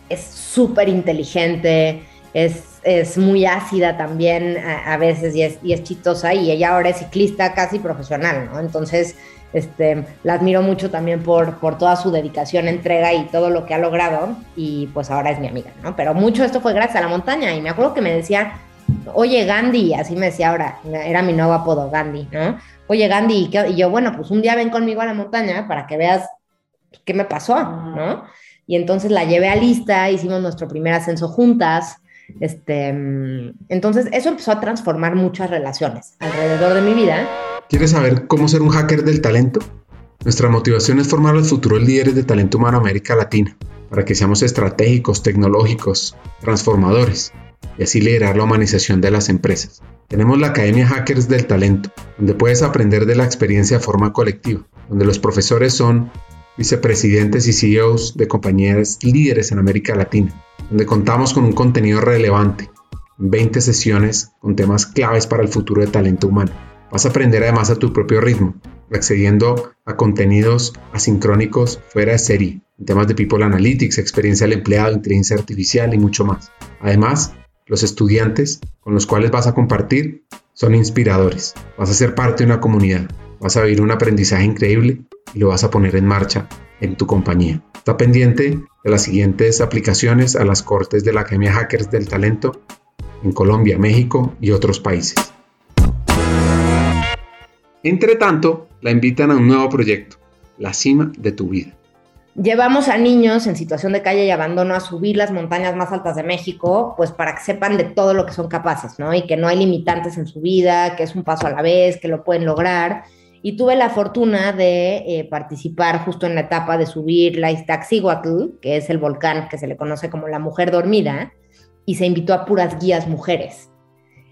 es súper inteligente, es, es, muy ácida también a, a veces y es, y es chistosa y ella ahora es ciclista casi profesional, ¿no? Entonces, este, la admiro mucho también por, por toda su dedicación, entrega y todo lo que ha logrado y pues ahora es mi amiga, ¿no? Pero mucho esto fue gracias a la montaña y me acuerdo que me decía, oye Gandhi, así me decía ahora, era mi nuevo apodo Gandhi, ¿no? Oye Gandhi, y yo, bueno, pues un día ven conmigo a la montaña para que veas qué me pasó, ¿no? Y entonces la llevé a lista, hicimos nuestro primer ascenso juntas, este, entonces eso empezó a transformar muchas relaciones alrededor de mi vida ¿Quieres saber cómo ser un hacker del talento? Nuestra motivación es formar los futuros líderes de talento humano América Latina, para que seamos estratégicos, tecnológicos, transformadores, y así liderar la humanización de las empresas. Tenemos la Academia Hackers del Talento, donde puedes aprender de la experiencia de forma colectiva, donde los profesores son vicepresidentes y CEOs de compañías líderes en América Latina, donde contamos con un contenido relevante, 20 sesiones con temas claves para el futuro de talento humano Vas a aprender además a tu propio ritmo, accediendo a contenidos asincrónicos fuera de serie, en temas de People Analytics, experiencia del empleado, inteligencia artificial y mucho más. Además, los estudiantes con los cuales vas a compartir son inspiradores. Vas a ser parte de una comunidad, vas a vivir un aprendizaje increíble y lo vas a poner en marcha en tu compañía. Está pendiente de las siguientes aplicaciones a las cortes de la Academia Hackers del Talento en Colombia, México y otros países. Entre tanto, la invitan a un nuevo proyecto, La Cima de tu Vida. Llevamos a niños en situación de calle y abandono a subir las montañas más altas de México, pues para que sepan de todo lo que son capaces, ¿no? Y que no hay limitantes en su vida, que es un paso a la vez, que lo pueden lograr. Y tuve la fortuna de eh, participar justo en la etapa de subir la Iztaccíhuatl, que es el volcán que se le conoce como la mujer dormida, y se invitó a puras guías mujeres.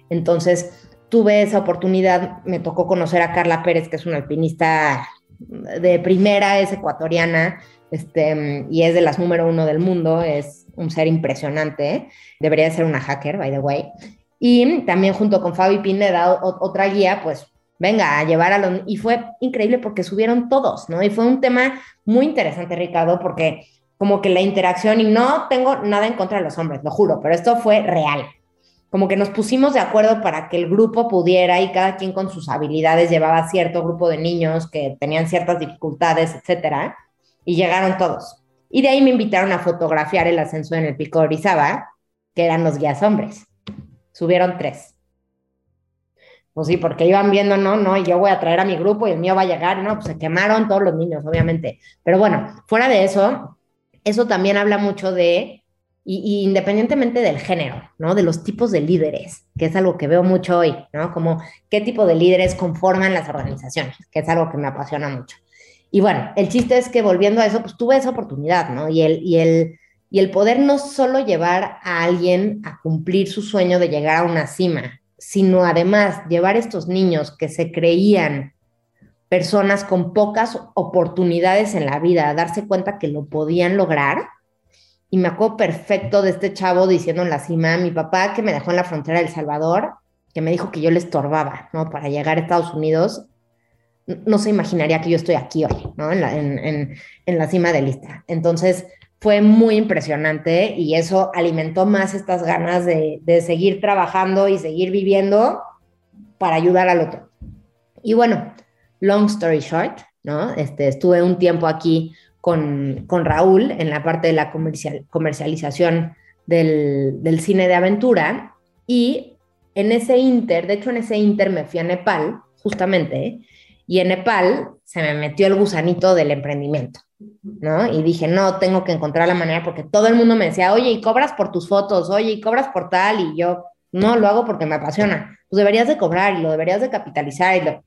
Entonces, tuve esa oportunidad, me tocó conocer a Carla Pérez, que es una alpinista de primera, es ecuatoriana, este, y es de las número uno del mundo, es un ser impresionante, debería ser una hacker, by the way. Y también junto con Fabi Pineda, otra guía, pues venga, a llevar a los... Y fue increíble porque subieron todos, ¿no? Y fue un tema muy interesante, Ricardo, porque como que la interacción, y no tengo nada en contra de los hombres, lo juro, pero esto fue real. Como que nos pusimos de acuerdo para que el grupo pudiera y cada quien con sus habilidades llevaba cierto grupo de niños que tenían ciertas dificultades, etcétera, y llegaron todos. Y de ahí me invitaron a fotografiar el ascenso en el Pico de Orizaba, que eran los guías hombres. Subieron tres. Pues sí, porque iban viendo, no, no, y yo voy a traer a mi grupo y el mío va a llegar, no, pues se quemaron todos los niños, obviamente. Pero bueno, fuera de eso, eso también habla mucho de, y, independientemente del género, ¿no? De los tipos de líderes, que es algo que veo mucho hoy, ¿no? Como qué tipo de líderes conforman las organizaciones, que es algo que me apasiona mucho. Y bueno, el chiste es que volviendo a eso, pues tuve esa oportunidad, ¿no? Y el, y el, y el poder no solo llevar a alguien a cumplir su sueño de llegar a una cima, sino además llevar estos niños que se creían personas con pocas oportunidades en la vida a darse cuenta que lo podían lograr. Y me acuerdo perfecto de este chavo diciendo en la cima, mi papá que me dejó en la frontera de El Salvador, que me dijo que yo le estorbaba, ¿no? Para llegar a Estados Unidos, no se imaginaría que yo estoy aquí hoy, ¿no? En la, en la cima de lista. Entonces, fue muy impresionante y eso alimentó más estas ganas de, seguir trabajando y seguir viviendo para ayudar al otro. Y bueno, long story short, ¿no? Este, estuve un tiempo aquí con, Raúl en la parte de la comercial, comercialización del, del, cine de aventura y en ese inter, de hecho en ese inter me fui a Nepal, justamente, y en Nepal se me metió el gusanito del emprendimiento. ¿No? Y dije, no, tengo que encontrar la manera porque todo el mundo me decía, oye, y cobras por tus fotos, oye, y cobras por tal, y yo, no, lo hago porque me apasiona. Pues deberías de cobrar y lo deberías de capitalizar.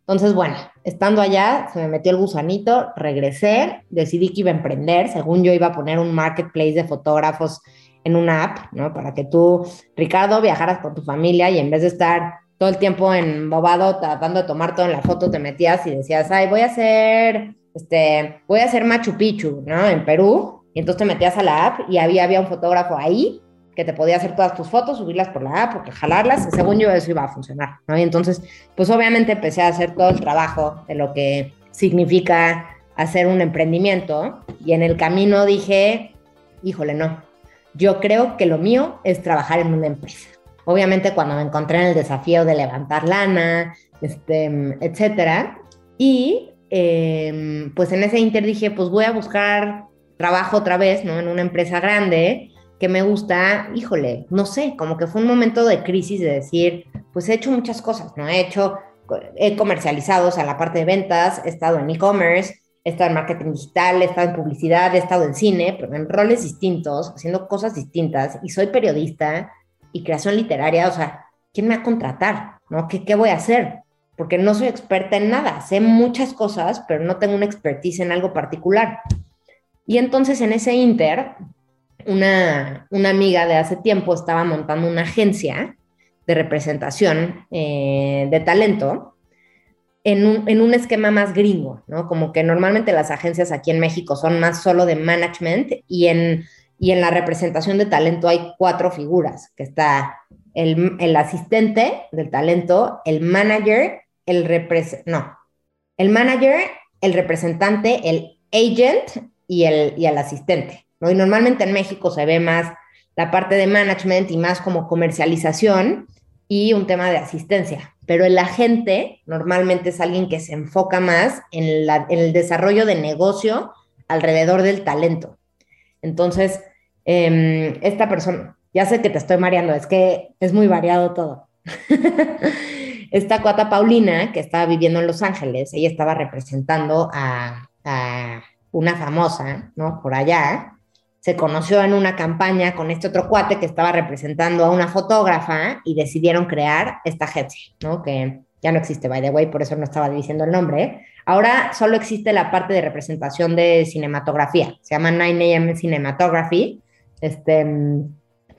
Entonces, bueno, estando allá, se me metió el gusanito, regresé, decidí que iba a emprender, según yo iba a poner un marketplace de fotógrafos en una app, ¿no? Para que tú, Ricardo, viajaras con tu familia y en vez de estar todo el tiempo en bobado tratando de tomar todo en la foto, te metías y decías, ay, voy a hacer este, voy a hacer Machu Picchu, ¿no? En Perú. Y entonces te metías a la app y había, había un fotógrafo ahí que te podía hacer todas tus fotos, subirlas por la app, porque jalarlas, según yo eso iba a funcionar, ¿no? Y entonces, pues obviamente empecé a hacer todo el trabajo de lo que significa hacer un emprendimiento y en el camino dije, híjole, no, yo creo que lo mío es trabajar en una empresa. Obviamente cuando me encontré en el desafío de levantar lana, este, etcétera, y Em, pues en ese inter dije, pues voy a buscar trabajo otra vez, ¿no? En una empresa grande que me gusta, híjole, no sé, como que fue un momento de crisis de decir, pues he hecho muchas cosas, ¿no? He hecho, he comercializado, o sea, la parte de ventas, he estado en e-commerce, he estado en marketing digital, he estado en publicidad, he estado en cine, pero en roles distintos, haciendo cosas distintas, y soy periodista y creación literaria, o sea, ¿quién me va a contratar? ¿No? ¿Qué, qué voy a hacer? Porque no soy experta en nada, sé muchas cosas, pero no tengo una expertise en algo particular. Y entonces en ese inter, una, amiga de hace tiempo estaba montando una agencia de representación eh, de talento en un, en un, esquema más gringo, ¿no? Como que normalmente las agencias aquí en México son más solo de management y en, y en la representación de talento hay cuatro figuras, que está el, el asistente del talento, el manager, el no, el manager, el representante, el agent y el, y el asistente. ¿no? Y normalmente en México se ve más la parte de management y más como comercialización y un tema de asistencia. Pero el agente normalmente es alguien que se enfoca más en, el desarrollo de negocio alrededor del talento. Entonces, em, esta persona, ya sé que te estoy mareando, es que es muy variado todo. esta cuata Paulina, que estaba viviendo en Los Ángeles, ella estaba representando a, una famosa, ¿no? Por allá. Se conoció en una campaña con este otro cuate que estaba representando a una fotógrafa y decidieron crear esta agencia, ¿no? Que ya no existe, by the way, por eso no estaba diciendo el nombre. Ahora solo existe la parte de representación de cinematografía, se llama 9am Cinematography, este,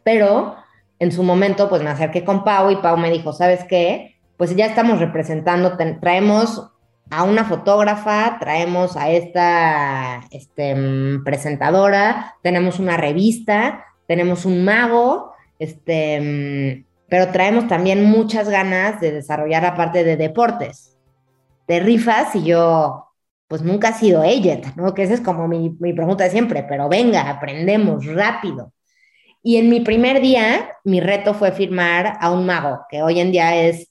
pero en su momento pues me acerqué con Pau y Pau me dijo, ¿sabes qué? Pues ya estamos representando, traemos a una fotógrafa, traemos a esta este, presentadora, tenemos una revista, tenemos un mago, este, pero traemos también muchas ganas de desarrollar la parte de deportes. De rifas y yo, pues nunca he sido agent, ¿no? Que esa es como mi, mi pregunta de siempre, pero venga, aprendemos rápido. Y en mi primer día, mi reto fue firmar a un mago, que hoy en día es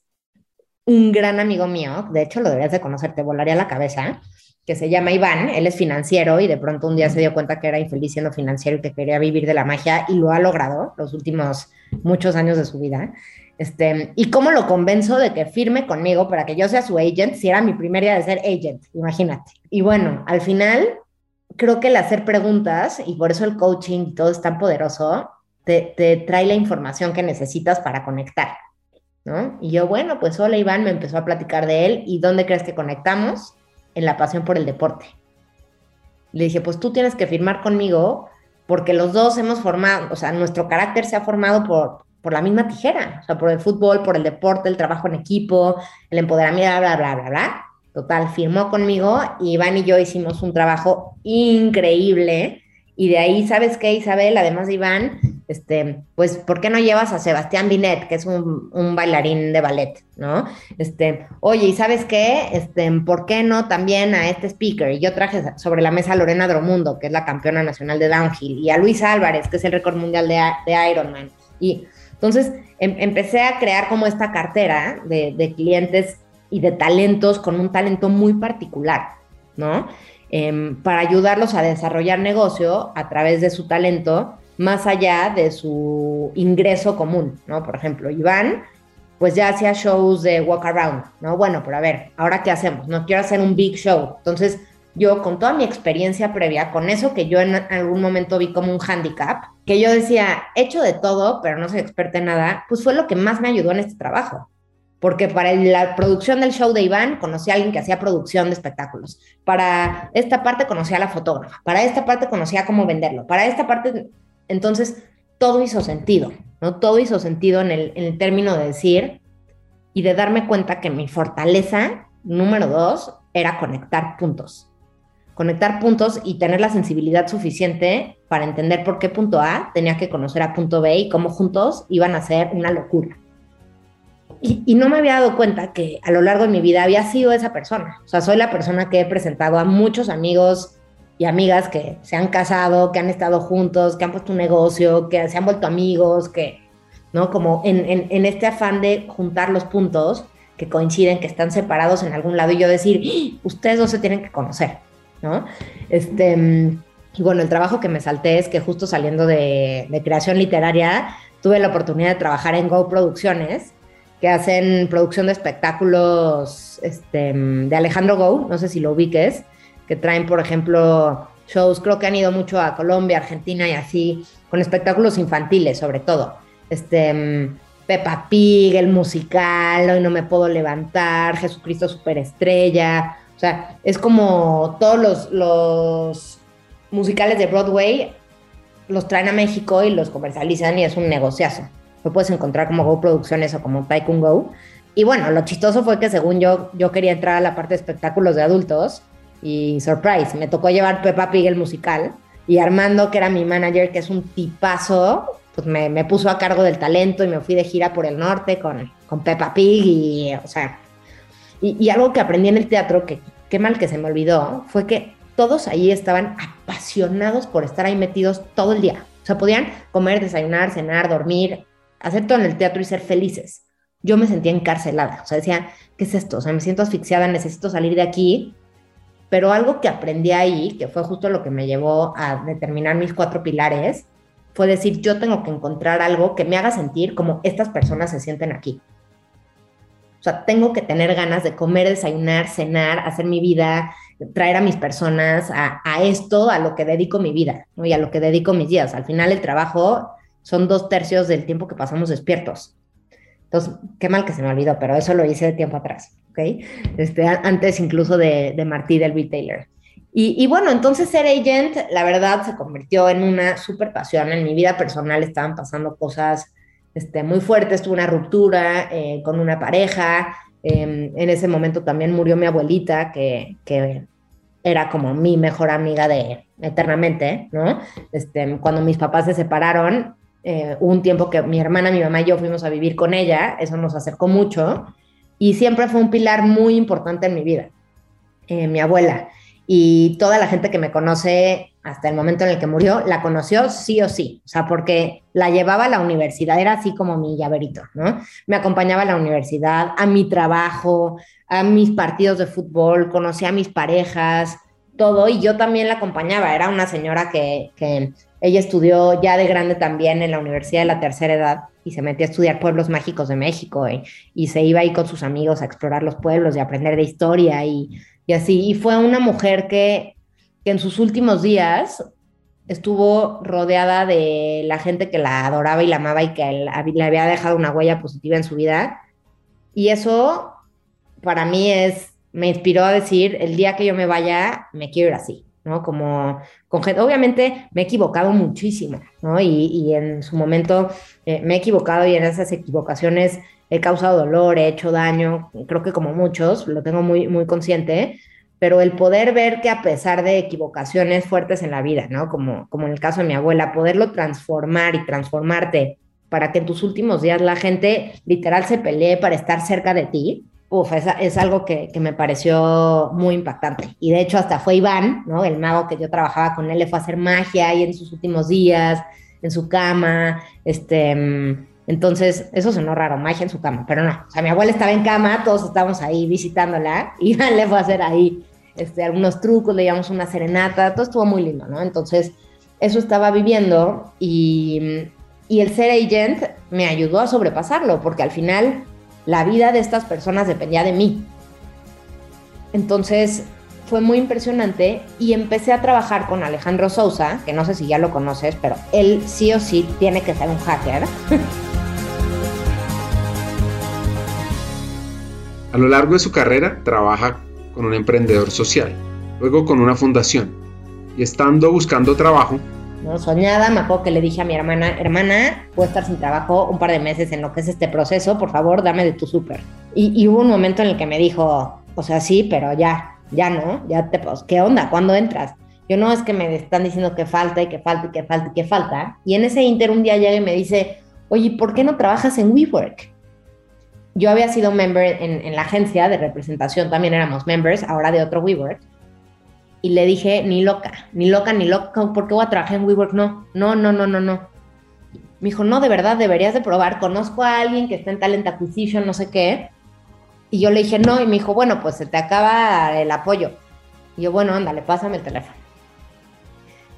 un gran amigo mío, de hecho lo deberías de conocer, te volaría la cabeza, que se llama Iván, él es financiero y de pronto un día se dio cuenta que era infeliz siendo financiero y que quería vivir de la magia y lo ha logrado los últimos muchos años de su vida. Este, y cómo lo convenzo de que firme conmigo para que yo sea su agent, si era mi primer día de ser agent, imagínate. Y bueno, al final creo que el hacer preguntas, y por eso el coaching y todo es tan poderoso, te, te trae la información que necesitas para conectar. ¿no? Y yo, bueno, pues hola Iván, me empezó a platicar de él y ¿dónde crees que conectamos? En la pasión por el deporte. Le dije, pues tú tienes que firmar conmigo porque los dos hemos formado, o sea, nuestro carácter se ha formado por, por la misma tijera, o sea, por el fútbol, por el deporte, el trabajo en equipo, el empoderamiento, bla, bla, bla, bla. Total, firmó conmigo y Iván y yo hicimos un trabajo increíble y de ahí, ¿sabes qué, Isabel? Además de Iván, este, pues, ¿por qué no llevas a Sebastián Binet, que es un, un, bailarín de ballet, ¿no? Este, oye, ¿y sabes qué? Este, ¿por qué no también a este speaker? Y yo traje sobre la mesa a Lorena Dromundo, que es la campeona nacional de downhill, y a Luis Álvarez, que es el récord mundial de, de Ironman. Y entonces em, empecé a crear como esta cartera de, de clientes y de talentos con un talento muy particular, ¿no? Em, para ayudarlos a desarrollar negocio a través de su talento, más allá de su ingreso común, ¿no? Por ejemplo, Iván, pues ya hacía shows de walk around, ¿no? Bueno, pero a ver, ¿ahora qué hacemos? No quiero hacer un big show. Entonces, yo con toda mi experiencia previa, con eso que yo en algún momento vi como un handicap, que yo decía, hecho de todo, pero no soy experta en nada, pues fue lo que más me ayudó en este trabajo porque para la producción del show de Iván conocí a alguien que hacía producción de espectáculos. Para esta parte conocí a la fotógrafa. Para esta parte conocía cómo venderlo. Para esta parte, entonces, todo hizo sentido, ¿no? Todo hizo sentido en el, término de decir y de darme cuenta que mi fortaleza, número dos, era conectar puntos. Conectar puntos y tener la sensibilidad suficiente para entender por qué punto A tenía que conocer a punto B y cómo juntos iban a ser una locura. Y, no me había dado cuenta que a lo largo de mi vida había sido esa persona. O sea, soy la persona que he presentado a muchos amigos y amigas que se han casado, que han estado juntos, que han puesto un negocio, que se han vuelto amigos, que, ¿no? Como en, en, este afán de juntar los puntos que coinciden, que están separados en algún lado y yo decir, ¡Ah! ustedes dos se tienen que conocer, ¿no? Este, y bueno, el trabajo que me salté es que justo saliendo de, de creación literaria, tuve la oportunidad de trabajar en Go Producciones, que hacen producción de espectáculos este, de Alejandro Go, no sé si lo ubiques, que traen, por ejemplo, shows, creo que han ido mucho a Colombia, Argentina y así, con espectáculos infantiles sobre todo. Este, Peppa Pig, el musical, Hoy no me puedo levantar, Jesucristo superestrella, o sea, es como todos los, los musicales de Broadway los traen a México y los comercializan y es un negociazo puedes encontrar como Go Producciones o como Tycoon Go. Y bueno, lo chistoso fue que según yo, yo quería entrar a la parte de espectáculos de adultos y surprise, me tocó llevar Peppa Pig el musical y Armando, que era mi manager, que es un tipazo, pues me, me puso a cargo del talento y me fui de gira por el norte con, con Peppa Pig y, o sea, y, y algo que aprendí en el teatro, que qué mal que se me olvidó, fue que todos ahí estaban apasionados por estar ahí metidos todo el día. O sea, podían comer, desayunar, cenar, dormir, hacer todo en el teatro y ser felices. Yo me sentía encarcelada, o sea, decía, ¿qué es esto? O sea, me siento asfixiada, necesito salir de aquí. Pero algo que aprendí ahí, que fue justo lo que me llevó a determinar mis cuatro pilares, fue decir, yo tengo que encontrar algo que me haga sentir como estas personas se sienten aquí. O sea, tengo que tener ganas de comer, desayunar, cenar, hacer mi vida, traer a mis personas a, esto, a lo que dedico mi vida ¿no? y a lo que dedico mis días. Al final el trabajo son dos tercios del tiempo que pasamos despiertos. Entonces, qué mal que se me olvidó, pero eso lo hice de tiempo atrás, ¿ok? Este, antes incluso de, de Martí del retailer. Y, y, bueno, entonces ser agent, la verdad, se convirtió en una súper pasión. En mi vida personal estaban pasando cosas este, muy fuertes. Tuve una ruptura eh, con una pareja. Eh, en ese momento también murió mi abuelita, que, que era como mi mejor amiga de eternamente, ¿no? Este, cuando mis papás se separaron, eh, un tiempo que mi hermana, mi mamá y yo fuimos a vivir con ella, eso nos acercó mucho y siempre fue un pilar muy importante en mi vida, eh, mi abuela. Y toda la gente que me conoce hasta el momento en el que murió, la conoció sí o sí, o sea, porque la llevaba a la universidad, era así como mi llaverito, ¿no? Me acompañaba a la universidad, a mi trabajo, a mis partidos de fútbol, conocía a mis parejas, todo, y yo también la acompañaba, era una señora que, que ella estudió ya de grande también en la Universidad de la Tercera Edad y se metió a estudiar pueblos mágicos de México y, y se iba ahí con sus amigos a explorar los pueblos y aprender de historia y, así. Y fue una mujer que, que en sus últimos días estuvo rodeada de la gente que la adoraba y la amaba y que le había dejado una huella positiva en su vida. Y eso para mí es, me inspiró a decir, el día que yo me vaya, me quiero ir así. ¿No? Como con gente, obviamente me he equivocado muchísimo, ¿no? Y, y en su momento eh, me he equivocado y en esas equivocaciones he causado dolor, he hecho daño, creo que como muchos, lo tengo muy, muy consciente, pero el poder ver que a pesar de equivocaciones fuertes en la vida, ¿no? Como, como en el caso de mi abuela, poderlo transformar y transformarte para que en tus últimos días la gente literal se pelee para estar cerca de ti, uf, es, algo que, me pareció muy impactante. Y de hecho hasta fue Iván, ¿no? El mago que yo trabajaba con él, le fue a hacer magia ahí en sus últimos días, en su cama, este... Entonces, eso sonó raro, magia en su cama, pero no. O sea, mi abuela estaba en cama, todos estábamos ahí visitándola, y Iván le fue a hacer ahí este, algunos trucos, le llamamos una serenata, todo estuvo muy lindo, ¿no? Entonces, eso estaba viviendo y, y el ser agent me ayudó a sobrepasarlo, porque al final la vida de estas personas dependía de mí. Entonces fue muy impresionante y empecé a trabajar con Alejandro Sousa, que no sé si ya lo conoces, pero él sí o sí tiene que ser un hacker. A lo largo de su carrera trabaja con un emprendedor social, luego con una fundación y estando buscando trabajo, ¿no? Soñada, me acuerdo que le dije a mi hermana, hermana, puedo estar sin trabajo un par de meses en lo que es este proceso, por favor, dame de tu súper. Y, hubo un momento en el que me dijo, o sea, sí, pero ya, ya no, ya te, pues, ¿qué onda? ¿Cuándo entras? Yo no, es que me están diciendo que falta y que falta y que falta y que falta. Y en ese inter un día llega y me dice, oye, ¿por qué no trabajas en WeWork? Yo había sido member en, en la agencia de representación, también éramos members, ahora de otro WeWork y le dije, ni loca, ni loca, ni loca, ¿por qué voy a trabajar en WeWork? No, no, no, no, no, no. Me dijo, no, de verdad, deberías de probar. Conozco a alguien que está en Talent Acquisition, no sé qué. Y yo le dije, no, y me dijo, bueno, pues se te acaba el apoyo. Y yo, bueno, ándale, pásame el teléfono.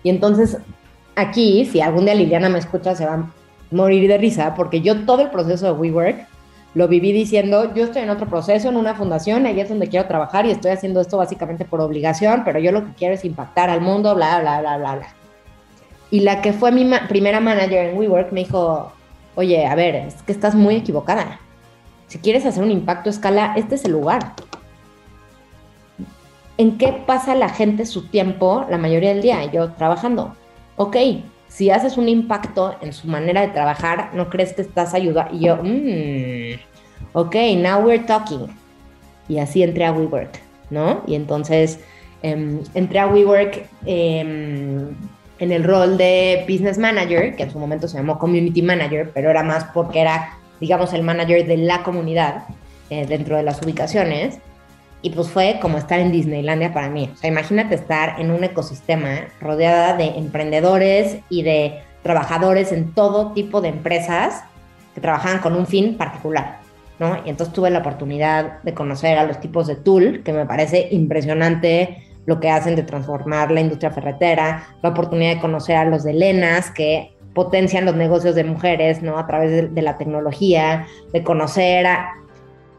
Y entonces, aquí, si algún día Liliana me escucha, se va a morir de risa, porque yo todo el proceso de WeWork lo viví diciendo, yo estoy en otro proceso, en una fundación, ahí es donde quiero trabajar y estoy haciendo esto básicamente por obligación, pero yo lo que quiero es impactar al mundo, bla, bla, bla, bla, bla. Y la que fue mi ma primera manager en WeWork me dijo, oye, a ver, es que estás muy equivocada. Si quieres hacer un impacto a escala, este es el lugar. ¿En qué pasa la gente su tiempo la mayoría del día? Yo trabajando. Ok, si haces un impacto en su manera de trabajar, ¿no crees que estás ayudando? Y yo, mmm, ok, now we're talking. Y así entré a WeWork, ¿no? Y entonces eh, entré a WeWork eh, en el rol de Business Manager, que en su momento se llamó Community Manager, pero era más porque era, digamos, el manager de la comunidad eh, dentro de las ubicaciones. Y pues fue como estar en Disneylandia para mí. O sea, imagínate estar en un ecosistema rodeada de emprendedores y de trabajadores en todo tipo de empresas que trabajaban con un fin particular, ¿no? Y entonces tuve la oportunidad de conocer a los tipos de Tool, que me parece impresionante lo que hacen de transformar la industria ferretera, la oportunidad de conocer a los de Lenas, que potencian los negocios de mujeres, ¿no? A través de, de la tecnología, de conocer a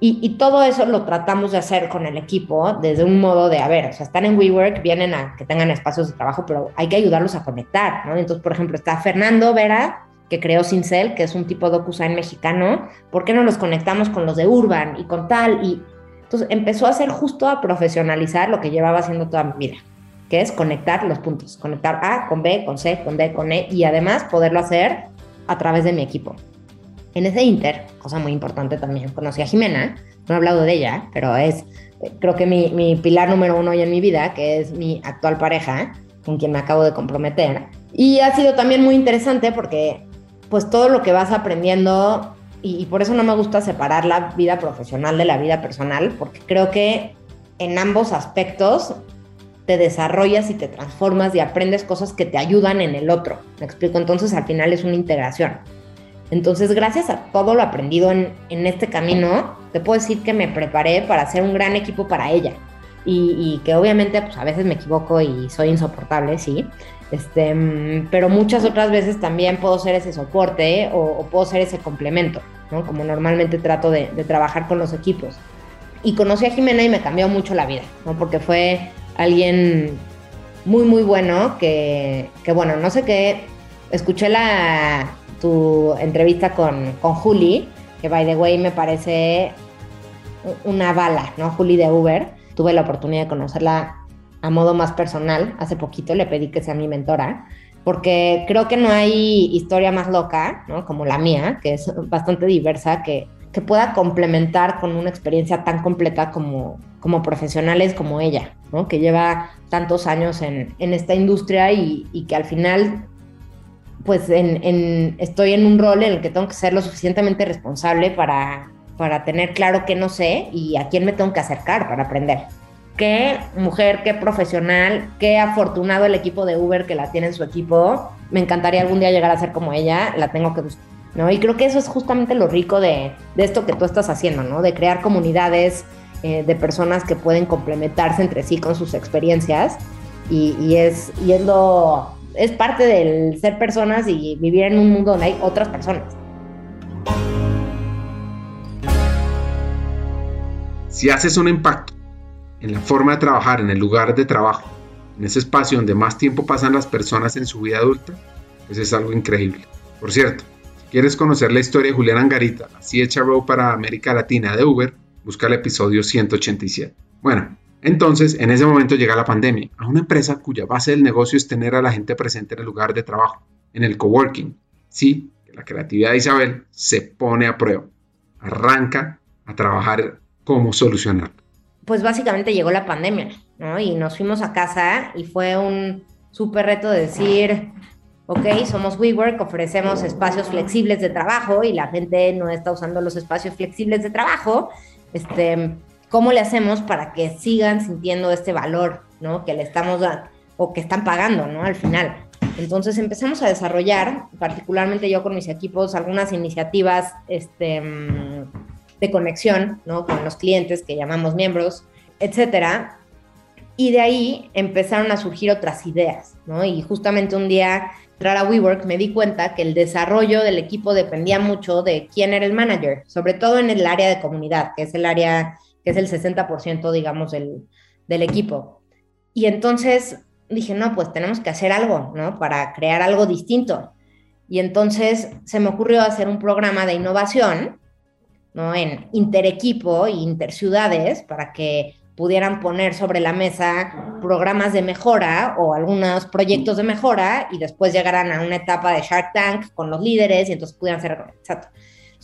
y, y, todo eso lo tratamos de hacer con el equipo desde un modo de, a ver, o sea, están en WeWork, vienen a que tengan espacios de trabajo, pero hay que ayudarlos a conectar, ¿no? Entonces, por ejemplo, está Fernando Vera, que creó Cincel, que es un tipo de DocuSign mexicano, ¿por qué no los conectamos con los de Urban y con tal? Y entonces empezó a hacer justo a profesionalizar lo que llevaba haciendo toda mi vida, que es conectar los puntos, conectar A con B, con C, con D, con E y además poderlo hacer a través de mi equipo. En ese inter, cosa muy importante también, conocí a Jimena, no he hablado de ella, pero es creo que mi, pilar número uno hoy en mi vida, que es mi actual pareja, con quien me acabo de comprometer. Y ha sido también muy interesante porque pues todo lo que vas aprendiendo y, por eso no me gusta separar la vida profesional de la vida personal, porque creo que en ambos aspectos te desarrollas y te transformas y aprendes cosas que te ayudan en el otro. Me explico, entonces al final es una integración. Entonces, gracias a todo lo aprendido en, en este camino, te puedo decir que me preparé para ser un gran equipo para ella. Y, que obviamente pues a veces me equivoco y soy insoportable, sí, este, mm, pero muchas otras veces también puedo ser ese soporte o, o puedo ser ese complemento, ¿no? Como normalmente trato de, de, trabajar con los equipos. Y conocí a Jimena y me cambió mucho la vida, ¿no? Porque fue alguien muy, muy bueno que, que bueno, no sé qué, escuché la, tu entrevista con, con Juli, que by the way me parece una bala, ¿no? Juli de Uber. Tuve la oportunidad de conocerla a modo más personal hace poquito, le pedí que sea mi mentora, porque creo que no hay historia más loca, ¿no? Como la mía, que es bastante diversa, que, que pueda complementar con una experiencia tan completa como, como profesionales como ella, ¿no? Que lleva tantos años en, en esta industria y, y, que al final, pues estoy en un rol en el que tengo que ser lo suficientemente responsable para, para tener claro qué no sé y a quién me tengo que acercar para aprender qué mujer, qué profesional, qué afortunado el equipo de Uber que la tiene en su equipo. Me encantaría algún día llegar a ser como ella, la tengo que buscar. ¿no? Y creo que eso es justamente lo rico de, esto que tú estás haciendo, ¿no? De crear comunidades eh, de personas que pueden complementarse entre sí con sus experiencias y, y, es, y es parte del ser personas y vivir en un mundo donde hay otras personas. Si haces un impacto en la forma de trabajar, en el lugar de trabajo, en ese espacio donde más tiempo pasan las personas en su vida adulta, pues es algo increíble. Por cierto, si quieres conocer la historia de Julián Angarita, así hecha Row para América Latina de Uber, busca el episodio 187. Bueno, entonces en ese momento llega la pandemia, a una empresa cuya base del negocio es tener a la gente presente en el lugar de trabajo, en el coworking. Sí, la creatividad de Isabel se pone a prueba, arranca a trabajar cómo solucionarlo pues básicamente llegó la pandemia, ¿no? Y nos fuimos a casa y fue un súper reto de decir, ok, somos WeWork, ofrecemos espacios flexibles de trabajo y la gente no está usando los espacios flexibles de trabajo, este, ¿cómo le hacemos para que sigan sintiendo este valor, ¿no? Que le estamos dando o que están pagando, ¿no? Al final. Entonces empezamos a desarrollar, particularmente yo con mis equipos, algunas iniciativas, este de conexión ¿no? con los clientes que llamamos miembros, etcétera. Y de ahí empezaron a surgir otras ideas, ¿no? Y justamente un día entrar a WeWork me di cuenta que el desarrollo del equipo dependía mucho de quién era el manager, sobre todo en el área de comunidad, que es el área que es el 60%, digamos, del, del equipo. Y entonces dije, no, pues tenemos que hacer algo, ¿no? Para crear algo distinto. Y entonces se me ocurrió hacer un programa de innovación ¿no? en interequipo e interciudades para que pudieran poner sobre la mesa programas de mejora o algunos proyectos de mejora y después llegaran a una etapa de Shark Tank con los líderes y entonces pudieran ser... Exacto.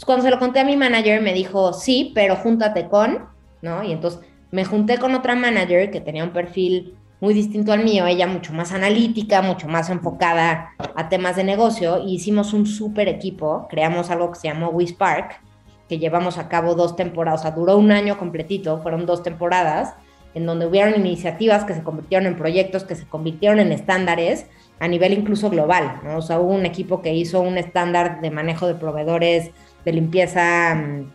Cuando se lo conté a mi manager me dijo, sí, pero júntate con, ¿no? Y entonces me junté con otra manager que tenía un perfil muy distinto al mío, ella mucho más analítica, mucho más enfocada a temas de negocio, y hicimos un súper equipo, creamos algo que se llamó WeSpark, que llevamos a cabo dos temporadas, o sea, duró un año completito, fueron dos temporadas, en donde hubieron iniciativas que se convirtieron en proyectos, que se convirtieron en estándares a nivel incluso global, ¿no? O sea, hubo un equipo que hizo un estándar de manejo de proveedores de limpieza um,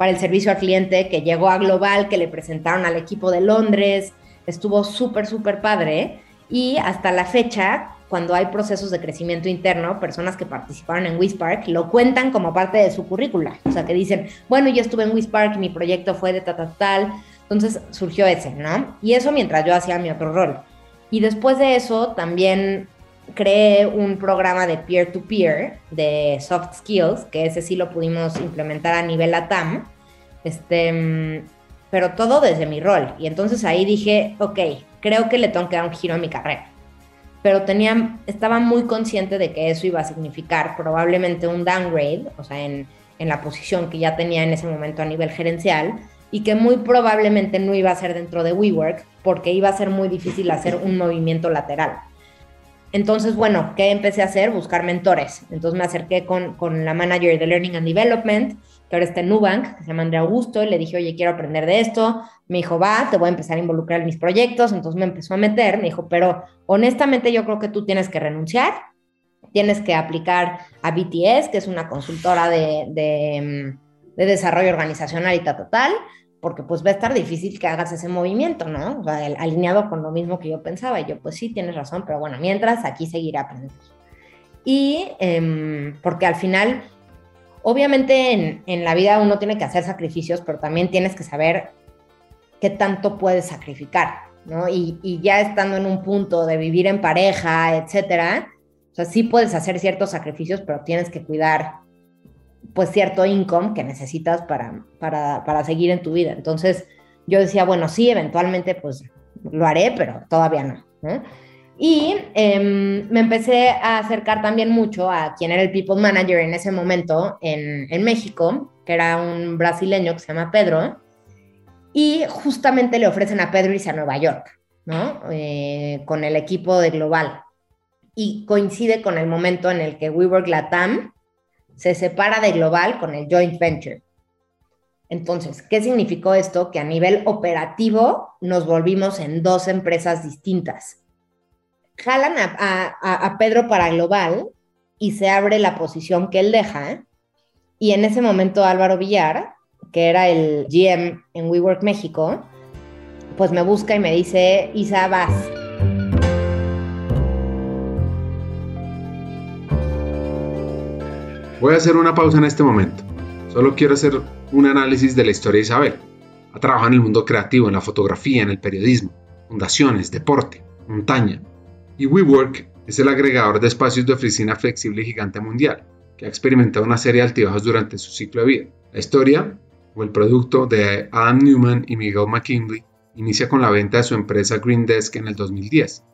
para el servicio al cliente que llegó a global, que le presentaron al equipo de Londres, estuvo súper, súper padre. Y hasta la fecha, cuando hay procesos de crecimiento interno, personas que participaron en WISPARK lo cuentan como parte de su currícula. O sea, que dicen, bueno, yo estuve en WISPARK, mi proyecto fue de tal, tal, Entonces surgió ese, ¿no? Y eso mientras yo hacía mi otro rol. Y después de eso también creé un programa de peer-to-peer de soft skills, que ese sí lo pudimos implementar a nivel ATAM, este, pero todo desde mi rol. Y entonces ahí dije, ok, creo que le tengo que dar un giro a mi carrera. Pero tenía, estaba muy consciente de que eso iba a significar probablemente un downgrade, o sea, en, en la posición que ya tenía en ese momento a nivel gerencial, y que muy probablemente no iba a ser dentro de WeWork, porque iba a ser muy difícil hacer un movimiento lateral. Entonces, bueno, ¿qué empecé a hacer? Buscar mentores. Entonces me acerqué con, con la manager de Learning and Development, que ahora está en Nubank, que se llama Andrea Augusto, y le dije, oye, quiero aprender de esto. Me dijo, va, te voy a empezar a involucrar en mis proyectos. Entonces me empezó a meter, me dijo, pero honestamente yo creo que tú tienes que renunciar, tienes que aplicar a BTS, que es una consultora de, de, de desarrollo organizacional y total porque pues va a estar difícil que hagas ese movimiento, ¿no? Alineado con lo mismo que yo pensaba. Y yo, pues sí, tienes razón, pero bueno, mientras aquí seguiré aprendiendo. Y eh, porque al final, obviamente en, en, la vida uno tiene que hacer sacrificios, pero también tienes que saber qué tanto puedes sacrificar, ¿no? Y, y ya estando en un punto de vivir en pareja, etcétera, o sea, sí puedes hacer ciertos sacrificios, pero tienes que cuidar pues cierto income que necesitas para, para, para, seguir en tu vida. Entonces yo decía, bueno, sí, eventualmente pues lo haré, pero todavía no. Y eh, me empecé a acercar también mucho a quien era el People Manager en ese momento en, en México, que era un brasileño que se llama Pedro, y justamente le ofrecen a Pedro irse a Nueva York, ¿no? Eh, con el equipo de Global. Y coincide con el momento en el que WeWork Latam se separa de Global con el joint venture. Entonces, ¿qué significó esto? Que a nivel operativo nos volvimos en dos empresas distintas. Jalan a, Pedro para Global y se abre la posición que él deja. Y en ese momento Álvaro Villar, que era el GM en WeWork México, pues me busca y me dice, Isa, vas, Voy a hacer una pausa en este momento. Solo quiero hacer un análisis de la historia de Isabel. Ha trabajado en el mundo creativo, en la fotografía, en el periodismo, fundaciones, deporte, montaña. Y WeWork es el agregador de espacios de oficina flexible y gigante mundial, que ha experimentado una serie de altibajos durante su ciclo de vida. La historia, o el producto de Adam Newman y Miguel McKinley, inicia con la venta de su empresa Green Desk en el 2010.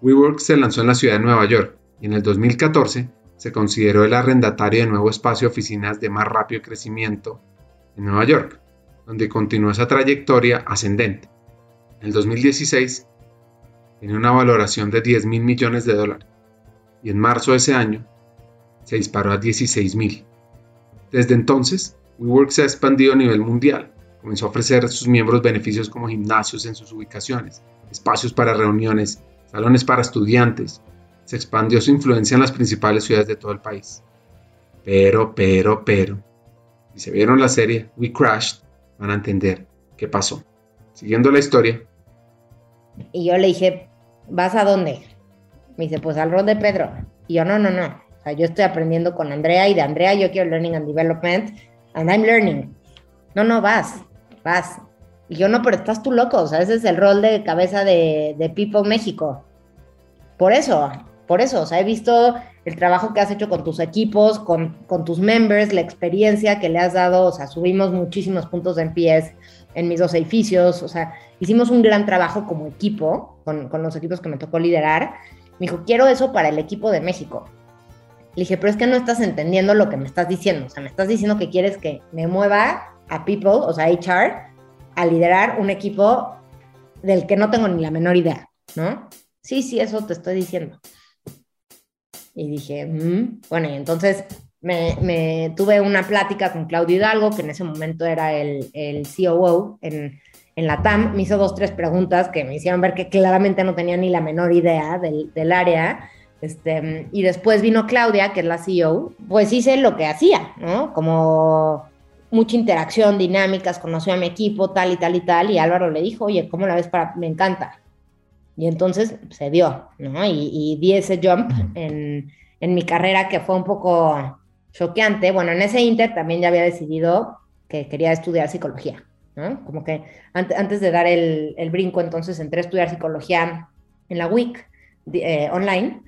WeWork se lanzó en la ciudad de Nueva York y en el 2014 se consideró el arrendatario de nuevo espacio oficinas de más rápido crecimiento en Nueva York, donde continuó esa trayectoria ascendente. En el 2016 tenía una valoración de 10 mil millones de dólares y en marzo de ese año se disparó a 16 mil. Desde entonces, WeWork se ha expandido a nivel mundial. Comenzó a ofrecer a sus miembros beneficios como gimnasios en sus ubicaciones, espacios para reuniones, salones para estudiantes, se expandió su influencia en las principales ciudades de todo el país. Pero, pero, pero, si se vieron la serie We Crashed, van a entender qué pasó. Siguiendo la historia. Y yo le dije, ¿vas a dónde? Me dice, pues al rol de Pedro. Y yo, no, no, no. O sea, yo estoy aprendiendo con Andrea y de Andrea yo quiero Learning and Development and I'm learning. No, no, vas, vas. Y yo, no, pero estás tú loco. O sea, ese es el rol de cabeza de, de People México. Por eso, por eso, o sea, he visto el trabajo que has hecho con tus equipos, con, con tus members, la experiencia que le has dado, o sea, subimos muchísimos puntos de NPS en mis dos edificios, o sea, hicimos un gran trabajo como equipo, con, con los equipos que me tocó liderar. Me dijo, quiero eso para el equipo de México. Le dije, pero es que no estás entendiendo lo que me estás diciendo, o sea, me estás diciendo que quieres que me mueva a People, o sea, HR, a liderar un equipo del que no tengo ni la menor idea, ¿no? Sí, sí, eso te estoy diciendo. Y dije, mm". bueno, y entonces me, me, tuve una plática con Claudio Hidalgo, que en ese momento era el, el COO en, en la TAM. Me hizo dos, tres preguntas que me hicieron ver que claramente no tenía ni la menor idea del, del área. Este, y después vino Claudia, que es la CEO, pues hice lo que hacía, ¿no? Como mucha interacción, dinámicas, conoció a mi equipo, tal y tal y tal, y Álvaro le dijo, oye, ¿cómo la ves para...? Me encanta. Y entonces se dio, ¿no? Y, y di ese jump en, en, mi carrera que fue un poco choqueante. Bueno, en ese inter también ya había decidido que quería estudiar psicología, ¿no? Como que antes, antes de dar el, el, brinco, entonces entré a estudiar psicología en la WIC eh, online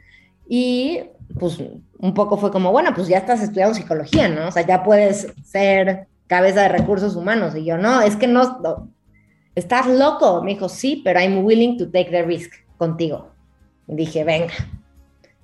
Y pues un poco fue como, bueno, pues ya estás estudiando psicología, ¿no? O sea, ya puedes ser cabeza de recursos humanos. Y yo, no, es que no, estás loco. Me dijo, sí, pero I'm willing to take the risk contigo. Dije, venga.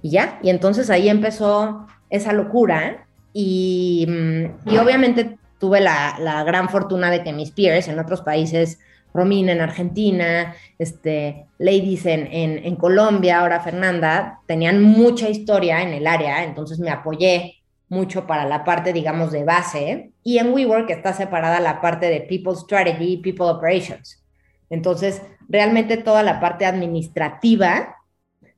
Y ya, y entonces ahí empezó esa locura. Y, mm, y obviamente tuve la, la, gran fortuna de que mis peers en otros países Romina en Argentina, este, Ladies en, en, Colombia, ahora Fernanda, tenían mucha historia en el área, entonces me apoyé mucho para la parte, digamos, de base. Y en WeWork está separada la parte de People Strategy y People Operations. Entonces, realmente toda la parte administrativa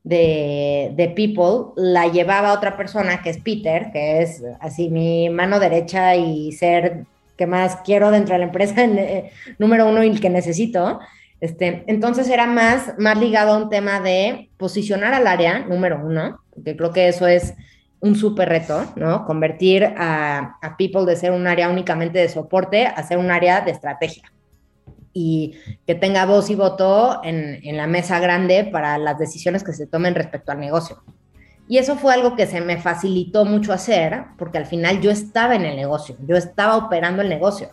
de, de, People la llevaba otra persona que es Peter, que es así mi mano derecha y ser que más quiero dentro de la empresa, eh, número uno y el que necesito. Este, entonces era más, más ligado a un tema de posicionar al área, número uno, que creo que eso es un súper reto, ¿no? Convertir a, People de ser un área únicamente de soporte a ser un área de estrategia y que tenga voz y voto en, en la mesa grande para las decisiones que se tomen respecto al negocio. Y eso fue algo que se me facilitó mucho hacer, porque al final yo estaba en el negocio, yo estaba operando el negocio.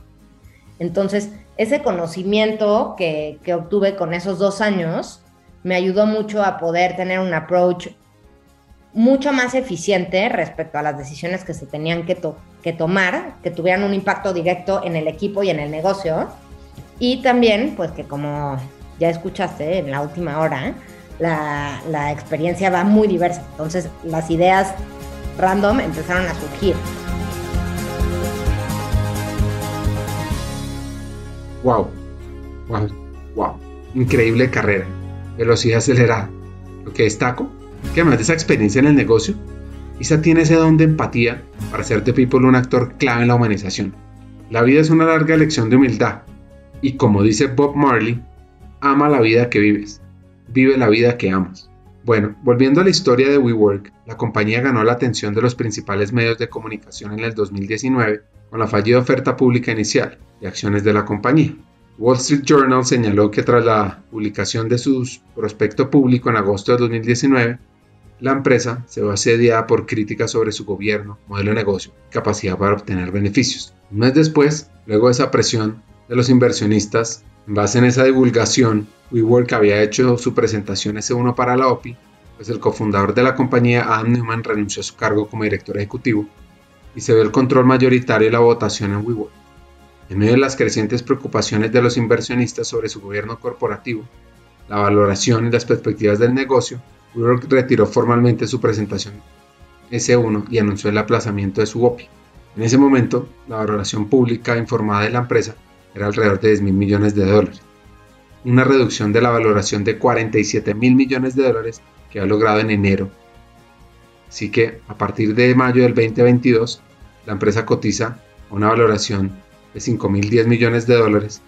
Entonces, ese conocimiento que, obtuve con esos dos años me ayudó mucho a poder tener un approach mucho más eficiente respecto a las decisiones que se tenían que, tomar, que tuvieran un impacto directo en el equipo y en el negocio. Y también, pues que como ya escuchaste en la última hora, la, experiencia va muy diversa. Entonces las ideas random empezaron a surgir. Wow, wow, wow. Increíble carrera. Velocidad acelerada. Lo que destaco, que además de esa experiencia en el negocio, Isa tiene ese don de empatía para hacer de People un actor clave en la humanización. La vida es una larga lección de humildad y como dice Bob Marley, ama la vida que vives vive la vida que amas. Bueno, volviendo a la historia de WeWork, la compañía ganó la atención de los principales medios de comunicación en el 2019 con la fallida oferta pública inicial de acciones de la compañía. Wall Street Journal señaló que tras la publicación de su prospecto público en agosto de 2019, la empresa se va asediada por críticas sobre su gobierno, modelo de negocio y capacidad para obtener beneficios. Un mes después, luego de esa presión de los inversionistas, en base en esa divulgación, WeWork había hecho su presentación S1 para la OPI, pues el cofundador de la compañía, Adam Newman, renunció a su cargo como director ejecutivo y se ve el control mayoritario de la votación en WeWork. En medio de las crecientes preocupaciones de los inversionistas sobre su gobierno corporativo, la valoración y las perspectivas del negocio, WeWork retiró formalmente su presentación S1 y anunció el aplazamiento de su OPI. En ese momento, la valoración pública informada de la empresa era alrededor de 10 mil millones de dólares, una reducción de la valoración de 47 mil millones de dólares que ha logrado en enero. Así que a partir de mayo del 2022, la empresa cotiza una valoración de 5 mil 10 millones de dólares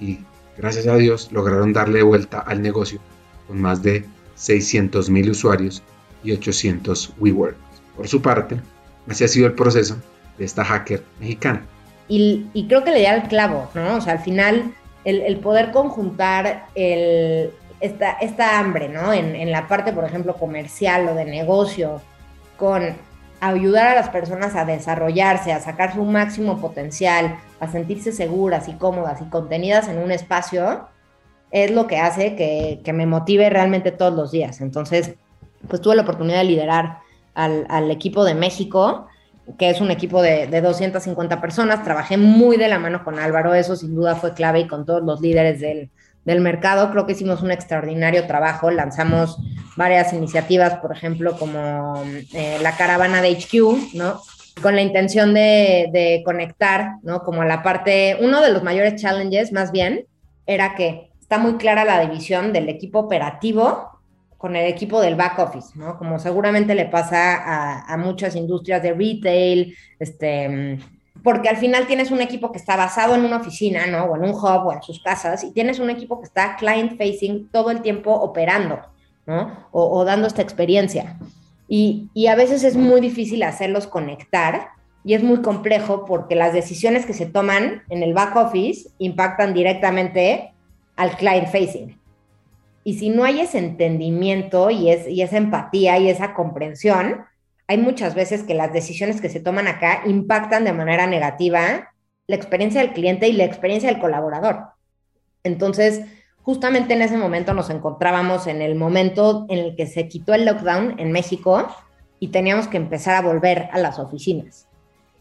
y gracias a Dios lograron darle vuelta al negocio con más de 600 mil usuarios y 800 WeWork. Por su parte, así ha sido el proceso de esta hacker mexicana. Y, creo que le da el clavo, ¿no? O sea, al final, el, poder conjuntar esta hambre, ¿no? En, en, la parte, por ejemplo, comercial o de negocio, con ayudar a las personas a desarrollarse, a sacar su máximo potencial, a sentirse seguras y cómodas y contenidas en un espacio, es lo que hace que, que me motive realmente todos los días. Entonces, pues tuve la oportunidad de liderar al, al equipo de México que es un equipo de, de, 250 personas. Trabajé muy de la mano con Álvaro, eso sin duda fue clave y con todos los líderes del, del mercado. Creo que hicimos un extraordinario trabajo. Lanzamos varias iniciativas, por ejemplo, como eh, la caravana de HQ, ¿no? Con la intención de, de conectar, ¿no? Como la parte, uno de los mayores challenges, más bien, era que está muy clara la división del equipo operativo con el equipo del back office, ¿no? Como seguramente le pasa a, muchas industrias de retail, este, porque al final tienes un equipo que está basado en una oficina, ¿no? O en un hub o en sus casas, y tienes un equipo que está client facing todo el tiempo operando, ¿no? O, dando esta experiencia. Y, a veces es muy difícil hacerlos conectar y es muy complejo porque las decisiones que se toman en el back office impactan directamente al client facing. Y si no hay ese entendimiento y esa empatía y esa comprensión, hay muchas veces que las decisiones que se toman acá impactan de manera negativa la experiencia del cliente y la experiencia del colaborador. Entonces, justamente en ese momento nos encontrábamos en el momento en el que se quitó el lockdown en México y teníamos que empezar a volver a las oficinas.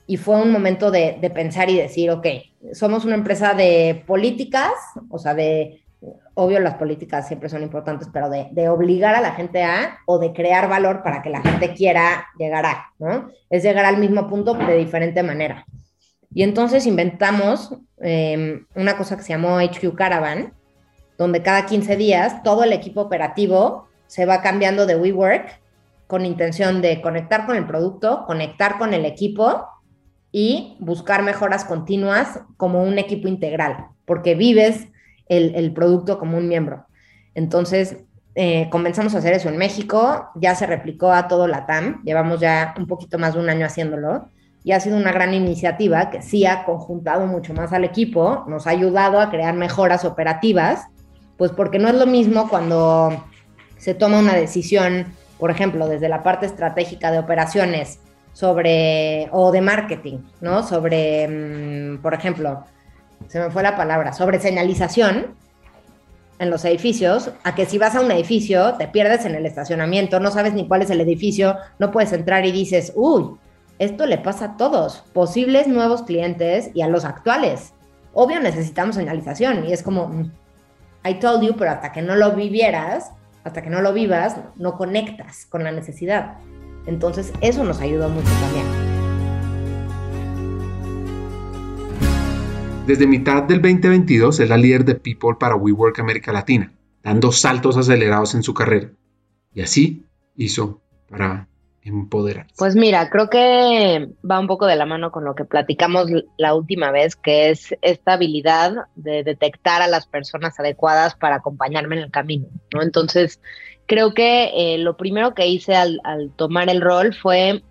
Y fue un momento de, pensar y decir, ok, somos una empresa de políticas, o sea, de, obvio las políticas siempre son importantes, pero de, de, obligar a la gente a o de crear valor para que la gente quiera llegar a, ¿no? Es llegar al mismo punto de diferente manera. Y entonces inventamos em, una cosa que se llamó HQ Caravan, donde cada 15 días todo el equipo operativo se va cambiando de WeWork con intención de conectar con el producto, conectar con el equipo y buscar mejoras continuas como un equipo integral, porque vives el, producto como un miembro. Entonces, eh, comenzamos a hacer eso en México, ya se replicó a todo la TAM, llevamos ya un poquito más de un año haciéndolo y ha sido una gran iniciativa que sí ha conjuntado mucho más al equipo, nos ha ayudado a crear mejoras operativas, pues porque no es lo mismo cuando se toma una decisión, por ejemplo, desde la parte estratégica de operaciones sobre, o de marketing, ¿no? Sobre, mm, por ejemplo, se me fue la palabra, sobre señalización en los edificios, a que si vas a un edificio, te pierdes en el estacionamiento, no sabes ni cuál es el edificio, no puedes entrar y dices, uy, esto le pasa a todos, posibles nuevos clientes y a los actuales. Obvio necesitamos señalización y es como, mm, I told you, pero hasta que no lo vivieras, hasta que no lo vivas, no conectas con la necesidad. Entonces eso nos ayudó mucho también. Desde mitad del 2022 es la líder de People para WeWork América Latina, dando saltos acelerados en su carrera. Y así hizo para empoderar? Pues mira, creo que va un poco de la mano con lo que platicamos la última vez, que es esta habilidad de detectar a las personas adecuadas para acompañarme en el camino, ¿no? Entonces, creo que eh, lo primero que hice al, tomar el rol fue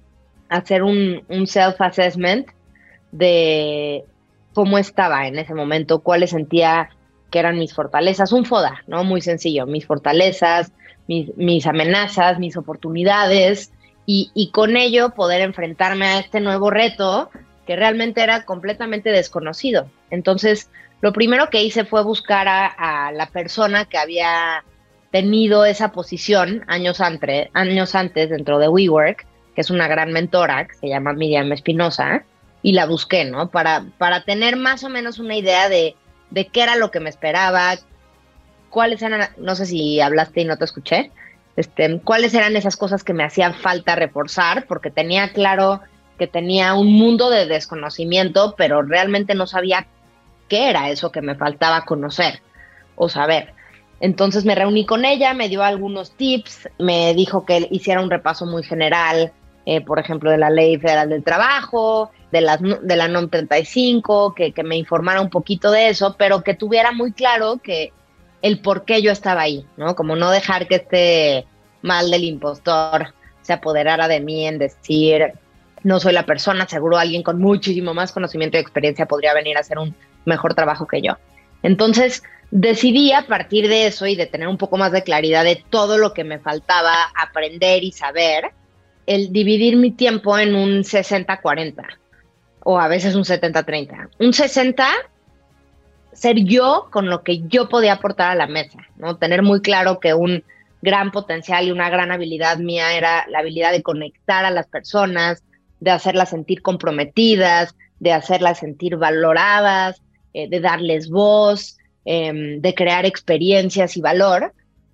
hacer un, un self-assessment de cómo estaba en ese momento, cuáles sentía que eran mis fortalezas, un FODA, ¿no? Muy sencillo, mis fortalezas, mis, amenazas, mis oportunidades, y, con ello poder enfrentarme a este nuevo reto que realmente era completamente desconocido. Entonces, lo primero que hice fue buscar a, la persona que había tenido esa posición años antes, años antes dentro de WeWork, que es una gran mentora, que se llama Miriam Espinosa, y la busqué, ¿no? Para, para tener más o menos una idea de, de qué era lo que me esperaba, cuáles eran, no sé si hablaste y no te escuché, este, cuáles eran esas cosas que me hacían falta reforzar, porque tenía claro que tenía un mundo de desconocimiento, pero realmente no sabía qué era eso que me faltaba conocer o saber. Entonces me reuní con ella, me dio algunos tips, me dijo que hiciera un repaso muy general, eh, por ejemplo, de la Ley Federal del Trabajo, de, las, de la NOM 35, que, que me informara un poquito de eso, pero que tuviera muy claro que el por qué yo estaba ahí, ¿no? Como no dejar que este mal del impostor se apoderara de mí en decir, no soy la persona, seguro alguien con muchísimo más conocimiento y experiencia podría venir a hacer un mejor trabajo que yo. Entonces, decidí a partir de eso y de tener un poco más de claridad de todo lo que me faltaba aprender y saber, el dividir mi tiempo en un 60-40 o a veces un 70-30. Un 60 ser yo con lo que yo podía aportar a la mesa, ¿no? Tener muy claro que un gran potencial y una gran habilidad mía era la habilidad de conectar a las personas, de hacerlas sentir comprometidas, de hacerlas sentir valoradas, eh, de darles voz, em, de crear experiencias y valor,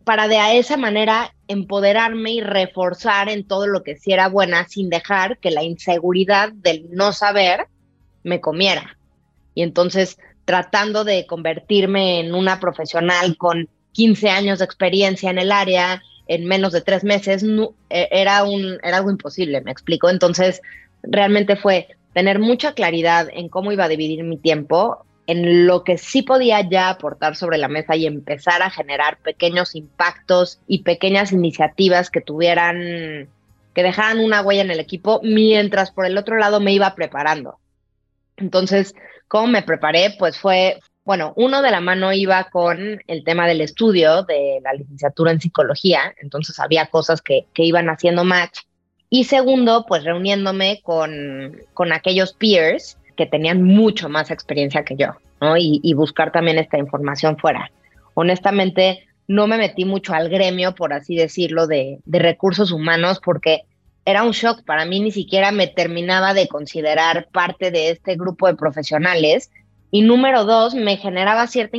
para de a esa manera empoderarme y reforzar en todo lo que sí era buena sin dejar que la inseguridad del no saber me comiera. Y entonces tratando de convertirme en una profesional con 15 años de experiencia en el área en menos de tres meses, e, era, un, era algo imposible, me explico. Entonces, realmente fue tener mucha claridad en cómo iba a dividir mi tiempo, en lo que sí podía ya aportar sobre la mesa y empezar a generar pequeños impactos y pequeñas iniciativas que tuvieran, que dejaran una huella en el equipo, mientras por el otro lado me iba preparando. Entonces, ¿Cómo me preparé? Pues fue bueno, uno de la mano iba con el tema del estudio de la licenciatura en psicología, entonces había cosas que, que iban haciendo match. Y segundo, pues reuniéndome con, con aquellos peers que tenían mucho más experiencia que yo, ¿no? Y, buscar también esta información fuera. Honestamente, no me metí mucho al gremio, por así decirlo, de, de recursos humanos, porque era un shock. Para mí ni siquiera me terminaba de considerar parte de este grupo de profesionales y número dos, me generaba cierta,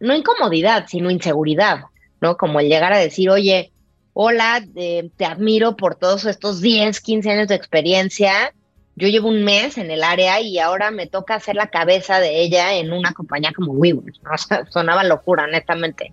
no incomodidad, sino inseguridad, ¿no? Como el llegar a decir, oye, hola, eh, te admiro por todos estos 10, 15 años de experiencia. Yo llevo un mes en el área y ahora me toca hacer la cabeza de ella en una compañía como WeWork. ¿no? O sea, sonaba locura, netamente.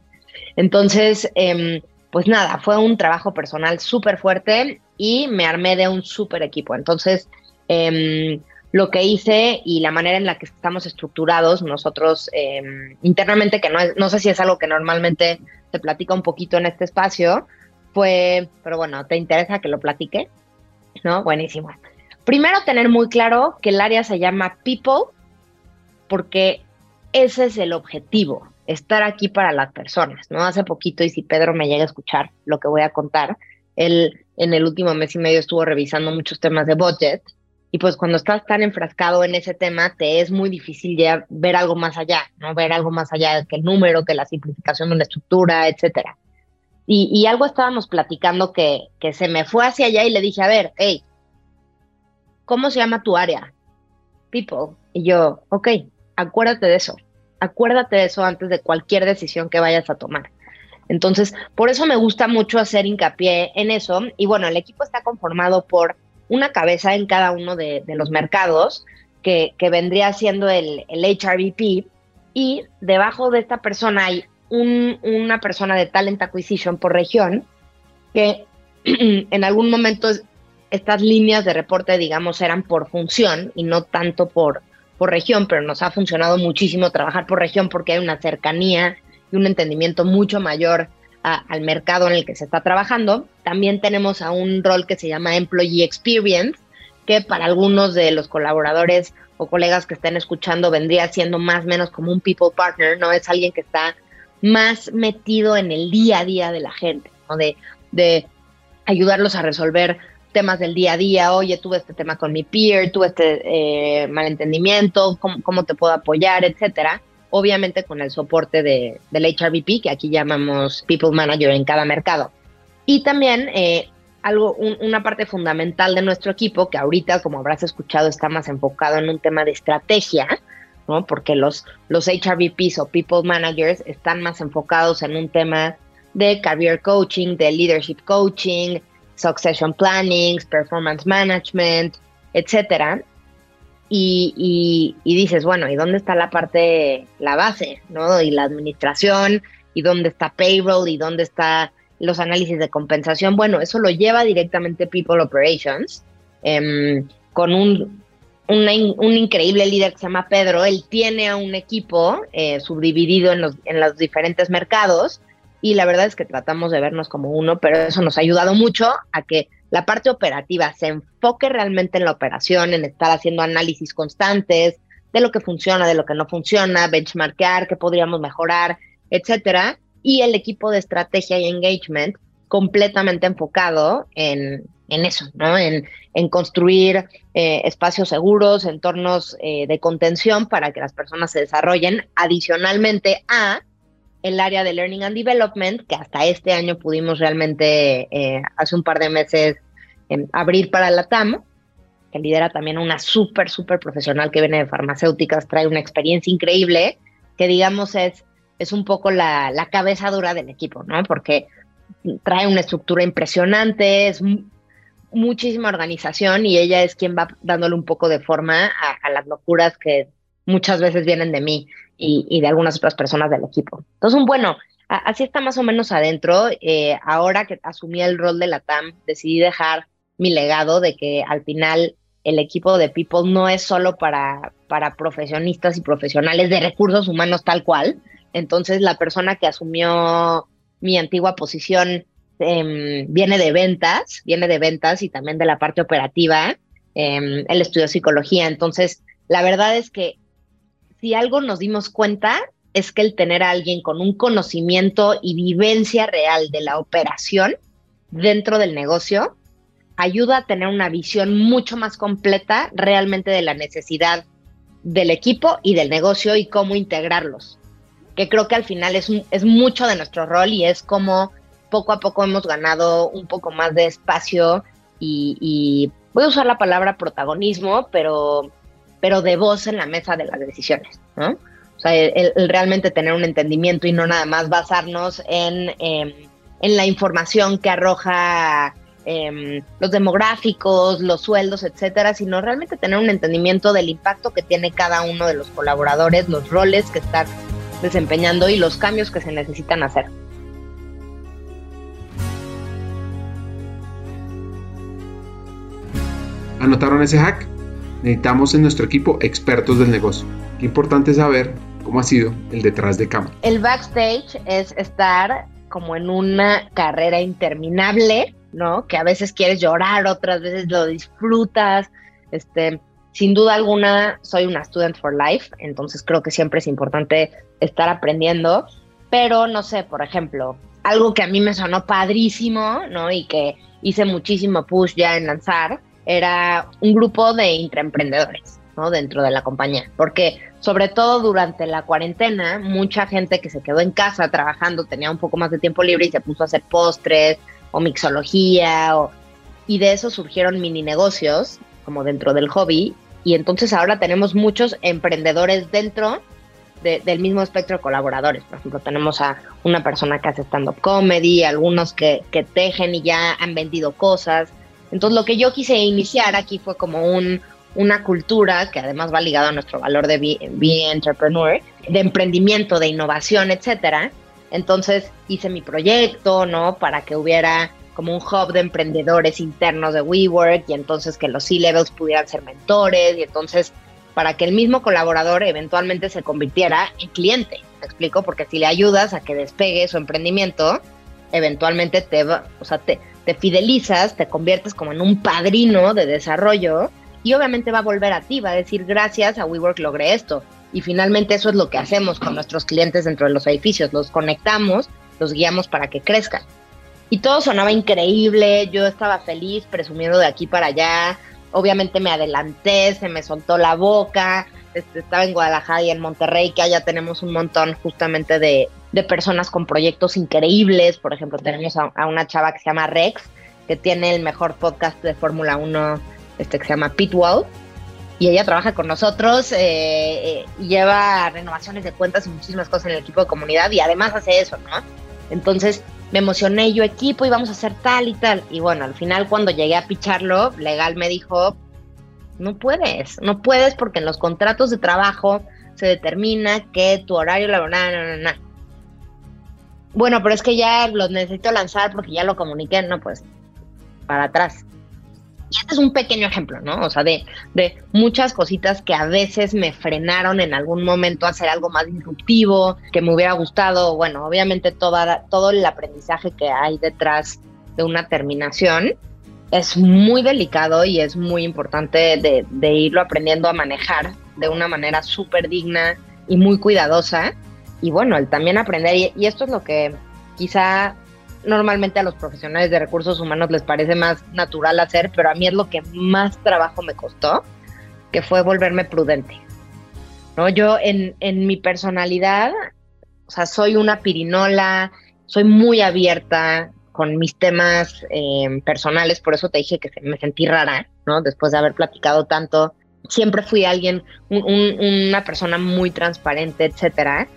Entonces, eh, pues nada, fue un trabajo personal súper fuerte y me armé de un súper equipo. Entonces, eh, lo que hice y la manera en la que estamos estructurados nosotros em, internamente, que no, no sé si es algo que normalmente se platica un poquito en este espacio, fue, pero bueno, ¿te interesa que lo platique? ¿No? Buenísimo. Primero, tener muy claro que el área se llama People, porque ese es el objetivo, estar aquí para las personas, ¿no? Hace poquito, y si Pedro me llega a escuchar lo que voy a contar, él en el último mes y medio estuvo revisando muchos temas de budget y pues cuando estás tan enfrascado en ese tema, te es muy difícil ya ver algo más allá, ¿no? Ver algo más allá que el número, que la simplificación de una estructura, etcétera. Y, y algo estábamos platicando que, que se me fue hacia allá y le dije, a ver, hey, ¿cómo se llama tu área? People. Y yo, ok, acuérdate de eso. Acuérdate de eso antes de cualquier decisión que vayas a tomar. Entonces, por eso me gusta mucho hacer hincapié en eso. Y bueno, el equipo está conformado por una cabeza en cada uno de, los mercados, que, vendría siendo el, el, HRVP, y debajo de esta persona hay una persona de Talent Acquisition por región, que en algún momento estas líneas de reporte, digamos, eran por función y no tanto por, por región, pero nos ha funcionado muchísimo trabajar por región porque hay una cercanía y un entendimiento mucho mayor al mercado en el que se está trabajando. También tenemos a un rol que se llama Employee Experience, que para algunos de los colaboradores o colegas que estén escuchando vendría siendo más o menos como un people partner, ¿no? Es alguien que está más metido en el día a día de la gente, ¿no? De, de ayudarlos a resolver temas del día a día, oye, tuve este tema con mi peer, tuve este eh, malentendimiento, ¿cómo, ¿cómo, te puedo apoyar, etcétera obviamente con el soporte de, del HRBP, que aquí llamamos People Manager en cada mercado. Y también eh, algo, una parte fundamental de nuestro equipo, que ahorita, como habrás escuchado, está más enfocado en un tema de estrategia, ¿no? porque los, los HRBPs o People Managers están más enfocados en un tema de career coaching, de leadership coaching, succession planning, performance management, etcétera. Y, dices, bueno, ¿y dónde está la parte, la base, ¿no? Y la administración, y dónde está payroll, y dónde está los análisis de compensación. Bueno, eso lo lleva directamente People Operations, em, con un, un increíble líder que se llama Pedro. Él tiene a un equipo eh, subdividido en los, en los diferentes mercados, y la verdad es que tratamos de vernos como uno, pero eso nos ha ayudado mucho a que la parte operativa se enfoque realmente en la operación, en estar haciendo análisis constantes de lo que funciona, de lo que no funciona, benchmarkear, qué podríamos mejorar, etcétera. Y el equipo de estrategia y engagement completamente enfocado en, en eso, ¿no? En, en construir eh, espacios seguros, entornos eh, de contención para que las personas se desarrollen, adicionalmente a el área de Learning and Development, que hasta este año pudimos realmente, eh, hace un par de meses, em, abrir para la TAM, que lidera también una súper, súper profesional que viene de farmacéuticas, trae una experiencia increíble, que digamos es, es un poco la, la cabeza dura del equipo, ¿no? Porque trae una estructura impresionante, es muchísima organización y ella es quien va dándole un poco de forma a, a las locuras que muchas veces vienen de mí y, de algunas otras personas del equipo. Entonces, bueno, así está más o menos adentro. Eh, ahora que asumí el rol de la TAM, decidí dejar mi legado de que al final el equipo de People no es solo para, para profesionistas y profesionales de recursos humanos tal cual. Entonces, la persona que asumió mi antigua posición em, viene de ventas, viene de ventas y también de la parte operativa. Eh, él estudió psicología. Entonces, la verdad es que si algo nos dimos cuenta es que el tener a alguien con un conocimiento y vivencia real de la operación dentro del negocio ayuda a tener una visión mucho más completa realmente de la necesidad del equipo y del negocio y cómo integrarlos. Que creo que al final es, es mucho de nuestro rol y es como poco a poco hemos ganado un poco más de espacio y, voy a usar la palabra protagonismo, pero, pero de voz en la mesa de las decisiones, ¿no? O sea, el, realmente tener un entendimiento y no nada más basarnos en, em, en la información que arroja em, los demográficos, los sueldos, etcétera, sino realmente tener un entendimiento del impacto que tiene cada uno de los colaboradores, los roles que están desempeñando y los cambios que se necesitan hacer. ¿Anotaron ese hack? Necesitamos en nuestro equipo expertos del negocio. Qué importante saber cómo ha sido el detrás de cámara. El backstage es estar como en una carrera interminable, ¿no? Que a veces quieres llorar, otras veces lo disfrutas. Este, sin duda alguna, soy una student for life, entonces creo que siempre es importante estar aprendiendo. Pero no sé, por ejemplo, algo que a mí me sonó padrísimo, ¿no? Y que hice muchísimo push ya en lanzar, era un grupo de intraemprendedores, ¿no? Dentro de la compañía. Porque sobre todo durante la cuarentena, mucha gente que se quedó en casa trabajando tenía un poco más de tiempo libre y se puso a hacer postres o mixología o, y de eso surgieron mini negocios como dentro del hobby y entonces ahora tenemos muchos emprendedores dentro del mismo espectro de colaboradores. Por ejemplo, tenemos a una persona que hace stand-up comedy, algunos que, que tejen y ya han vendido cosas. Entonces lo que yo quise iniciar aquí fue como un, una cultura que además va ligado a nuestro valor de be, entrepreneur, de emprendimiento, de innovación, etcétera. Entonces hice mi proyecto, ¿no? Para que hubiera como un hub de emprendedores internos de WeWork y entonces que los C-levels pudieran ser mentores y entonces para que el mismo colaborador eventualmente se convirtiera en cliente. ¿Me explico? Porque si le ayudas a que despegue su emprendimiento, eventualmente te, va, o sea, te, te fidelizas, te conviertes como en un padrino de desarrollo y obviamente va a volver a ti, va a decir gracias a WeWork logré esto. Y finalmente eso es lo que hacemos con nuestros clientes dentro de los edificios, los conectamos, los guiamos para que crezcan. Y todo sonaba increíble, yo estaba feliz presumiendo de aquí para allá, obviamente me adelanté, se me soltó la boca, este, estaba en Guadalajara y en Monterrey, que allá tenemos un montón justamente de, de personas con proyectos increíbles. Por ejemplo, tenemos a, una chava que se llama Rex, que tiene el mejor podcast de Fórmula 1, este que se llama Pitwall. Y ella trabaja con nosotros, eh, eh, lleva renovaciones de cuentas y muchísimas cosas en el equipo de comunidad y además hace eso, ¿no? Entonces me emocioné, yo equipo y vamos a hacer tal y tal. Y bueno, al final cuando llegué a picharlo, legal me dijo, no puedes, no puedes porque en los contratos de trabajo se determina que tu horario laboral, no, no, no bueno, pero es que ya los necesito lanzar porque ya lo comuniqué, no, pues para atrás. Y este es un pequeño ejemplo, ¿no? O sea, de, de muchas cositas que a veces me frenaron en algún momento a hacer algo más disruptivo, que me hubiera gustado. Bueno, obviamente toda, todo el aprendizaje que hay detrás de una terminación es muy delicado y es muy importante de, de irlo aprendiendo a manejar de una manera súper digna y muy cuidadosa y bueno, el también aprender, y, esto es lo que quizá normalmente a los profesionales de recursos humanos les parece más natural hacer, pero a mí es lo que más trabajo me costó, que fue volverme prudente. ¿no? Yo en, en mi personalidad, o sea, soy una pirinola, soy muy abierta con mis temas eh, personales, por eso te dije que me sentí rara, ¿no? Después de haber platicado tanto, siempre fui alguien, una persona muy transparente, etcétera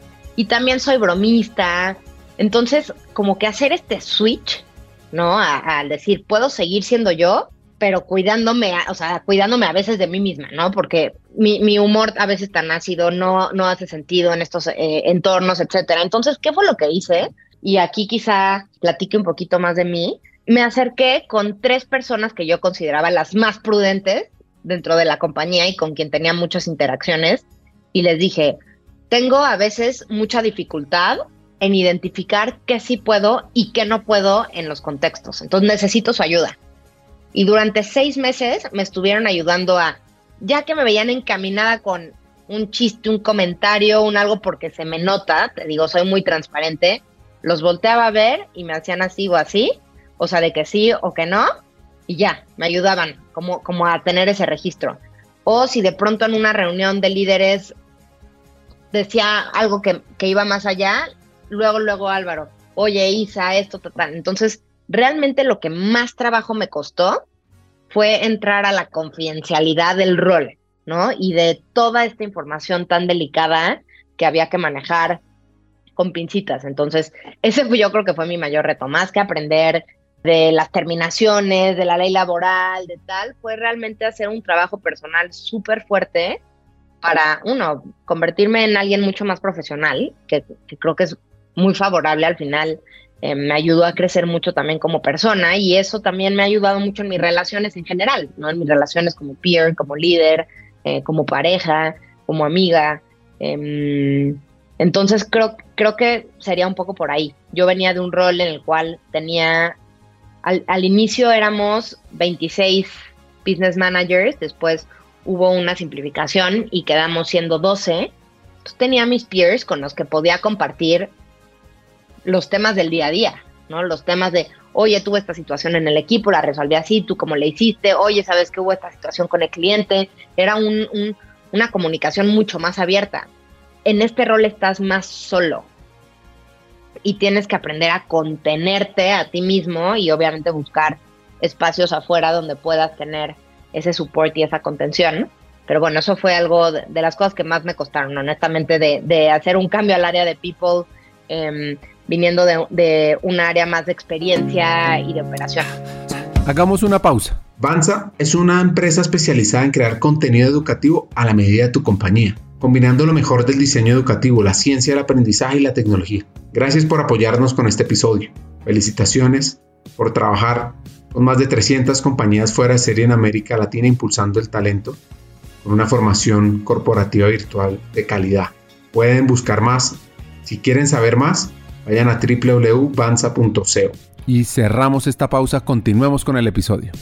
y también soy bromista. Entonces, como que hacer este switch, ¿no? Al decir, puedo seguir siendo yo, pero cuidándome, o sea, cuidándome a veces de mí misma, ¿no? Porque mi, humor a veces tan ácido no, no hace sentido en estos eh, entornos, etcétera. Entonces, ¿qué fue lo que hice? Y aquí quizá platique un poquito más de mí. Me acerqué con tres personas que yo consideraba las más prudentes dentro de la compañía y con quien tenía muchas interacciones y les dije, tengo a veces mucha dificultad en identificar qué sí puedo y qué no puedo en los contextos. Entonces necesito su ayuda. Y durante seis meses me estuvieron ayudando a, ya que me veían encaminada con un chiste, un comentario, un algo porque se me nota, te digo, soy muy transparente, los volteaba a ver y me hacían así o así, o sea, de que sí o que no, y ya, me ayudaban como, como a tener ese registro. O si de pronto en una reunión de líderes decía algo que, que iba más allá, luego, luego Álvaro, oye Isa, esto, tal. Entonces, realmente lo que más trabajo me costó fue entrar a la confidencialidad del rol, ¿no? Y de toda esta información tan delicada que había que manejar con pincitas. Entonces, ese fue, yo creo que fue mi mayor reto, más que aprender de las terminaciones, de la ley laboral, de tal, fue realmente hacer un trabajo personal súper fuerte para, uno, convertirme en alguien mucho más profesional, que, creo que es muy favorable al final, eh, me ayudó a crecer mucho también como persona y eso también me ha ayudado mucho en mis relaciones en general, ¿no? En mis relaciones como peer, como líder, eh, como pareja, como amiga. Em, entonces creo, creo que sería un poco por ahí. Yo venía de un rol en el cual tenía, al, al inicio éramos 26 business managers, después hubo una simplificación y quedamos siendo 12. Entonces tenía mis peers con los que podía compartir los temas del día a día, ¿no? Los temas de, oye, tuve esta situación en el equipo, la resolví así, tú cómo le hiciste, oye, ¿sabes que hubo esta situación con el cliente? Era una comunicación mucho más abierta. En este rol estás más solo y tienes que aprender a contenerte a ti mismo y obviamente buscar espacios afuera donde puedas tener ese support y esa contención. Pero bueno, eso fue algo de, las cosas que más me costaron, honestamente, de, hacer un cambio al área de people, em, viniendo de, de un área más de experiencia y de operación. Hagamos una pausa. Vanza es una empresa especializada en crear contenido educativo a la medida de tu compañía, combinando lo mejor del diseño educativo, la ciencia, el aprendizaje y la tecnología. Gracias por apoyarnos con este episodio. Felicitaciones por trabajar con más de 300 compañías fuera de serie en América Latina impulsando el talento con una formación corporativa virtual de calidad. Pueden buscar más. Si quieren saber más, vayan a www.banza.co. Y cerramos esta pausa, continuemos con el episodio.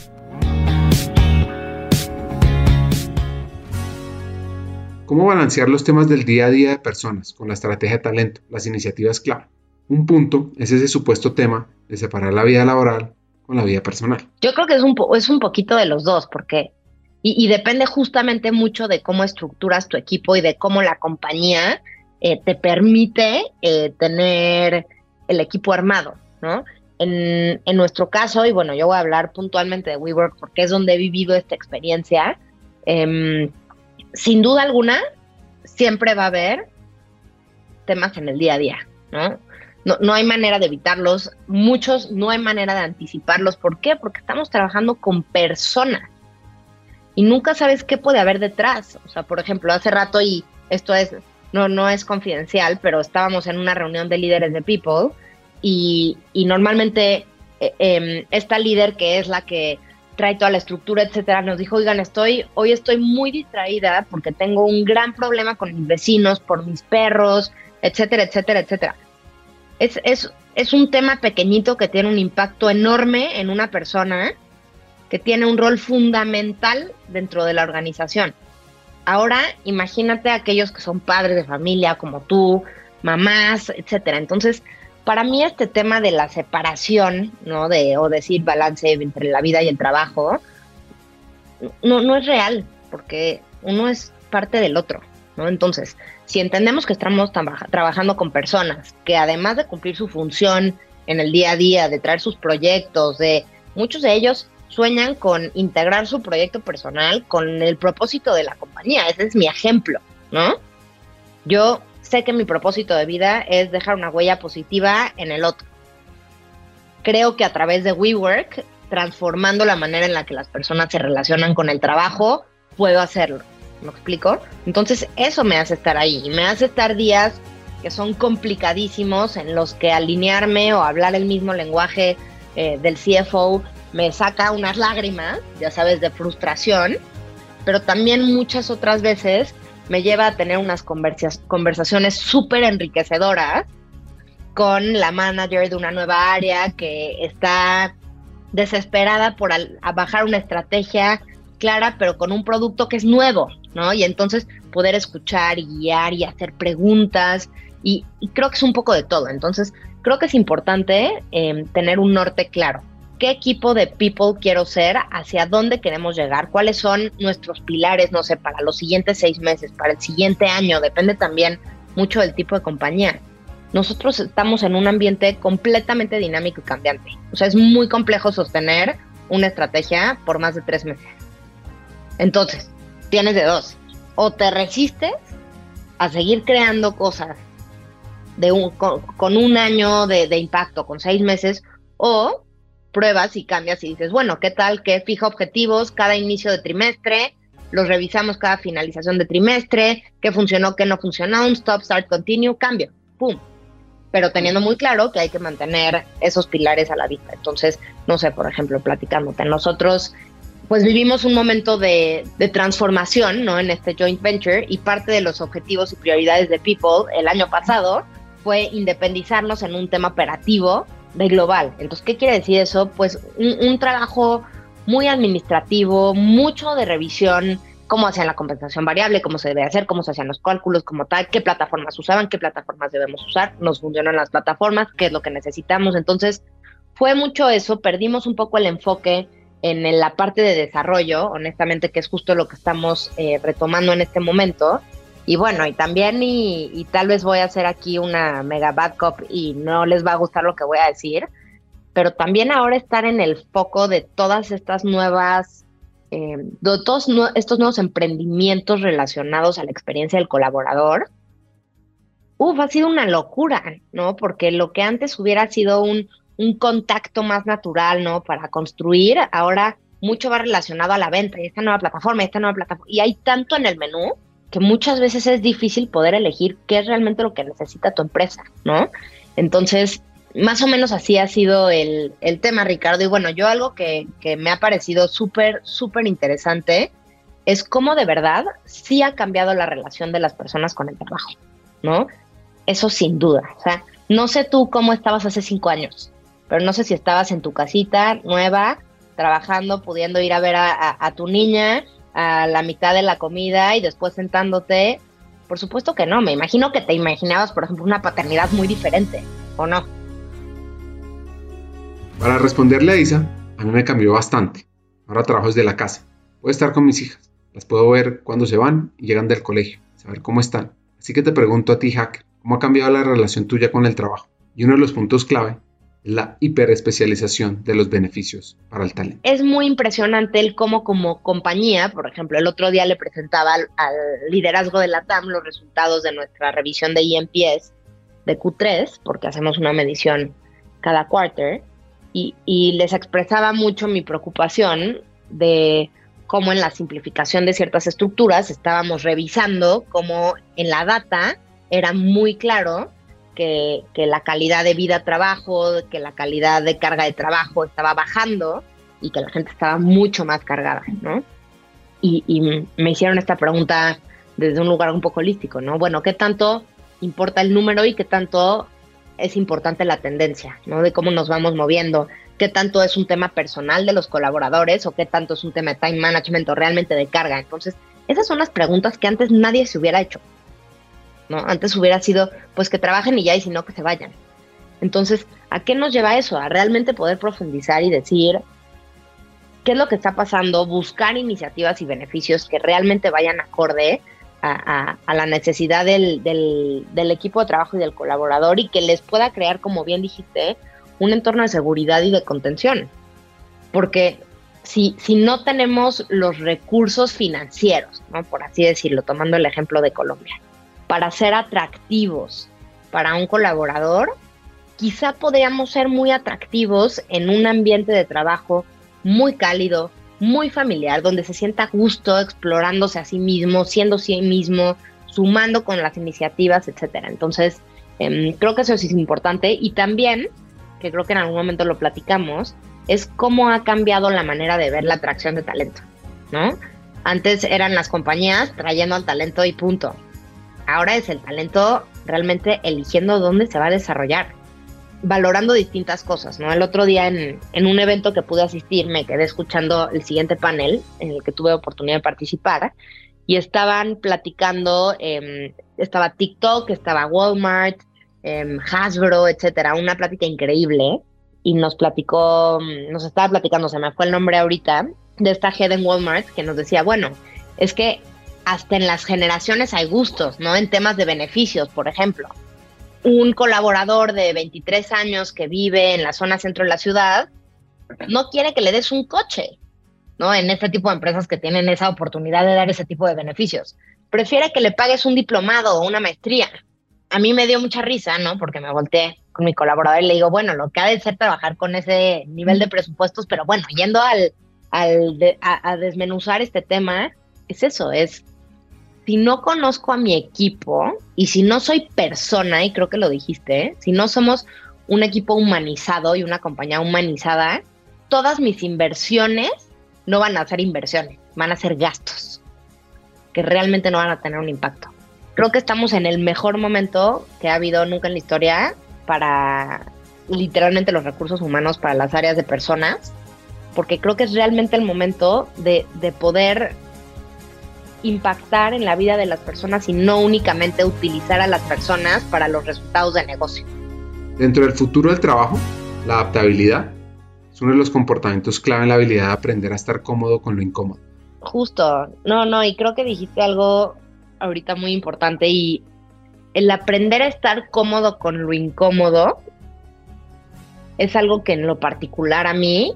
¿Cómo balancear los temas del día a día de personas con la estrategia de talento, las iniciativas clave? Un punto es ese supuesto tema de separar la vida laboral con vida personal? Yo creo que es un, es un poquito de los dos, porque y, depende justamente mucho de cómo estructuras tu equipo y de cómo la compañía eh, te permite eh, tener el equipo armado, ¿no? En, en, nuestro caso, y bueno, yo voy a hablar puntualmente de WeWork porque es donde he vivido esta experiencia, em, sin duda alguna, siempre va a haber temas en el día a día, ¿no? No, hay manera de evitarlos, muchos no hay manera de anticiparlos. ¿Por qué? Porque estamos trabajando con personas y nunca sabes qué puede haber detrás. O sea, por ejemplo, hace rato y esto es no no es confidencial, pero estábamos en una reunión de líderes de People y, normalmente eh, em, esta líder que es la que trae toda la estructura, etcétera, nos dijo, oigan, estoy, hoy estoy muy distraída porque tengo un gran problema con mis vecinos, por mis perros, etcétera, etcétera, etcétera es, es, es un tema pequeñito que tiene un impacto enorme en una persona que tiene un rol fundamental dentro de la organización. Ahora, imagínate a aquellos que son padres de familia como tú, mamás, etcétera. Entonces, para mí este tema de la separación, ¿no? De, o decir balance entre la vida y el trabajo, no, no es real, porque uno es parte del otro, ¿no? Entonces, si entendemos que estamos trabajando con personas que además de cumplir su función en el día a día, de traer sus proyectos, de muchos de ellos sueñan con integrar su proyecto personal con el propósito de la compañía. Ese es mi ejemplo, ¿no? Yo sé que mi propósito de vida es dejar una huella positiva en el otro. Creo que a través de WeWork, transformando la manera en la que las personas se relacionan con el trabajo, puedo hacerlo. ¿Me explico? Entonces eso me hace estar ahí y me hace estar días que son complicadísimos en los que alinearme o hablar el mismo lenguaje eh, del CFO me saca unas lágrimas, ya sabes, de frustración, pero también muchas otras veces me lleva a tener unas conversaciones súper enriquecedoras con la manager de una nueva área que está desesperada por bajar una estrategia clara, pero con un producto que es nuevo, ¿no? Y entonces poder escuchar y guiar y hacer preguntas y, creo que es un poco de todo. Entonces creo que es importante em, tener un norte claro. ¿Qué equipo de people quiero ser? ¿Hacia dónde queremos llegar? ¿Cuáles son nuestros pilares, no sé, para los siguientes seis meses, para el siguiente año? Depende también mucho del tipo de compañía. Nosotros estamos en un ambiente completamente dinámico y cambiante. O sea, es muy complejo sostener una estrategia por más de tres meses. Entonces, tienes de dos. O te resistes a seguir creando cosas de un, con, un año de, impacto, con seis meses, o pruebas y cambias y dices, bueno, ¿qué tal que fija objetivos cada inicio de trimestre? Los revisamos cada finalización de trimestre, qué funcionó, qué no funcionó, un stop, start, continue, cambio, pum. Pero teniendo muy claro que hay que mantener esos pilares a la vista. Entonces, no sé, por ejemplo, platicándote, nosotros pues vivimos un momento de, transformación, ¿no? En este joint venture y parte de los objetivos y prioridades de People el año pasado fue independizarnos en un tema operativo de global. Entonces, ¿qué quiere decir eso? Pues un, trabajo muy administrativo, mucho de revisión, cómo hacían la compensación variable, cómo se debe hacer, cómo se hacían los cálculos como tal, qué plataformas usaban, qué plataformas debemos usar, nos funcionan las plataformas, qué es lo que necesitamos. Entonces, fue mucho eso, perdimos un poco el enfoque en la parte de desarrollo, honestamente, que es justo lo que estamos eh, retomando en este momento. Y bueno, y también, y, tal vez voy a hacer aquí una mega bad cop y no les va a gustar lo que voy a decir, pero también ahora estar en el foco de todas estas nuevas, eh, de todos estos nuevos emprendimientos relacionados a la experiencia del colaborador, uf, ha sido una locura, ¿no? Porque lo que antes hubiera sido un, un contacto más natural, ¿no? Para construir, ahora mucho va relacionado a la venta y esta nueva plataforma, esta nueva plataforma, y hay tanto en el menú que muchas veces es difícil poder elegir qué es realmente lo que necesita tu empresa, ¿no? Entonces, más o menos así ha sido el, tema, Ricardo. Y bueno, yo algo que, que me ha parecido súper, súper interesante es cómo de verdad sí ha cambiado la relación de las personas con el trabajo, ¿no? Eso sin duda. O sea, no sé tú cómo estabas hace cinco años, pero no sé si estabas en tu casita nueva, trabajando, pudiendo ir a ver a tu niña a la mitad de la comida y después sentándote. Por supuesto que no, me imagino que te imaginabas, por ejemplo, una paternidad muy diferente, ¿o no? Para responderle a Isa, a mí me cambió bastante. Ahora trabajo desde la casa. Puedo estar con mis hijas. Las puedo ver cuando se van y llegan del colegio, saber cómo están. Así que te pregunto a ti, Hacker, ¿cómo ha cambiado la relación tuya con el trabajo? Y uno de los puntos clave la hiperespecialización de los beneficios para el talento. Es muy impresionante el cómo como compañía, por ejemplo, el otro día le presentaba al, liderazgo de la TAM los resultados de nuestra revisión de IMPS de Q3, porque hacemos una medición cada quarter, y, y les expresaba mucho mi preocupación de cómo en la simplificación de ciertas estructuras estábamos revisando cómo en la data era muy claro que, la calidad de vida-trabajo, que la calidad de carga de trabajo estaba bajando y que la gente estaba mucho más cargada, ¿no? Y, me hicieron esta pregunta desde un lugar un poco holístico, ¿no? Bueno, ¿qué tanto importa el número y qué tanto es importante la tendencia, ¿no? De cómo nos vamos moviendo, qué tanto es un tema personal de los colaboradores o qué tanto es un tema de time management o realmente de carga. Entonces, esas son las preguntas que antes nadie se hubiera hecho. ¿No? Antes hubiera sido, pues que trabajen y ya, y si no, que se vayan. Entonces, ¿a qué nos lleva eso? A realmente poder profundizar y decir qué es lo que está pasando, buscar iniciativas y beneficios que realmente vayan acorde a, la necesidad del, del, equipo de trabajo y del colaborador y que les pueda crear, como bien dijiste, un entorno de seguridad y de contención. Porque si, si no tenemos los recursos financieros, ¿no? por así decirlo, tomando el ejemplo de Colombia, para ser atractivos para un colaborador, quizá podríamos ser muy atractivos en un ambiente de trabajo muy cálido, muy familiar, donde se sienta gusto explorándose a sí mismo, siendo sí mismo, sumando con las iniciativas, etcétera. Entonces, em, creo que eso es importante y también, que creo que en algún momento lo platicamos, es cómo ha cambiado la manera de ver la atracción de talento, ¿no? Antes eran las compañías trayendo al talento y punto. Ahora es el talento realmente eligiendo dónde se va a desarrollar, valorando distintas cosas, ¿no? El otro día en, un evento que pude asistir me quedé escuchando el siguiente panel en el que tuve oportunidad de participar y estaban platicando, em, estaba TikTok, estaba Walmart, em, Hasbro, etcétera, una plática increíble y nos platicó, nos estaba platicando, se me fue el nombre ahorita, de esta head en Walmart que nos decía, bueno, es que hasta en las generaciones hay gustos, ¿no? En temas de beneficios, por ejemplo. Un colaborador de 23 años que vive en la zona centro de la ciudad no quiere que le des un coche, ¿no? En este tipo de empresas que tienen esa oportunidad de dar ese tipo de beneficios. Prefiere que le pagues un diplomado o una maestría. A mí me dio mucha risa, ¿no? Porque me volteé con mi colaborador y le digo, bueno, lo que ha de ser trabajar con ese nivel de presupuestos, pero bueno, yendo al, al a, desmenuzar este tema, es eso, es si no conozco a mi equipo y si no soy persona, y creo que lo dijiste, si no somos un equipo humanizado y una compañía humanizada, todas mis inversiones no van a ser inversiones, van a ser gastos que realmente no van a tener un impacto. Creo que estamos en el mejor momento que ha habido nunca en la historia para literalmente los recursos humanos para las áreas de personas, porque creo que es realmente el momento de, de poder impactar en la vida de las personas y no únicamente utilizar a las personas para los resultados de negocio. Dentro del futuro del trabajo, la adaptabilidad es uno de los comportamientos clave en la habilidad de aprender a estar cómodo con lo incómodo. Justo, no, no, y creo que dijiste algo ahorita muy importante y el aprender a estar cómodo con lo incómodo es algo que en lo particular a mí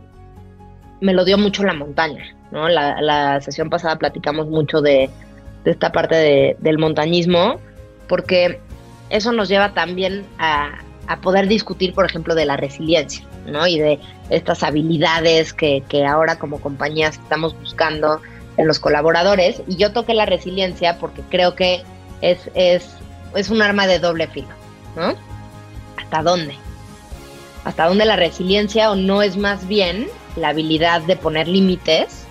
me lo dio mucho la montaña, ¿no? La, sesión pasada platicamos mucho de, esta parte del montañismo, porque eso nos lleva también a, a poder discutir, por ejemplo, de la resiliencia, ¿no? Y de estas habilidades que, ahora como compañías estamos buscando en los colaboradores. Y yo toqué la resiliencia porque creo que es, es, un arma de doble filo. ¿Hasta dónde? ¿Hasta dónde la resiliencia o no es más bien la habilidad de poner límites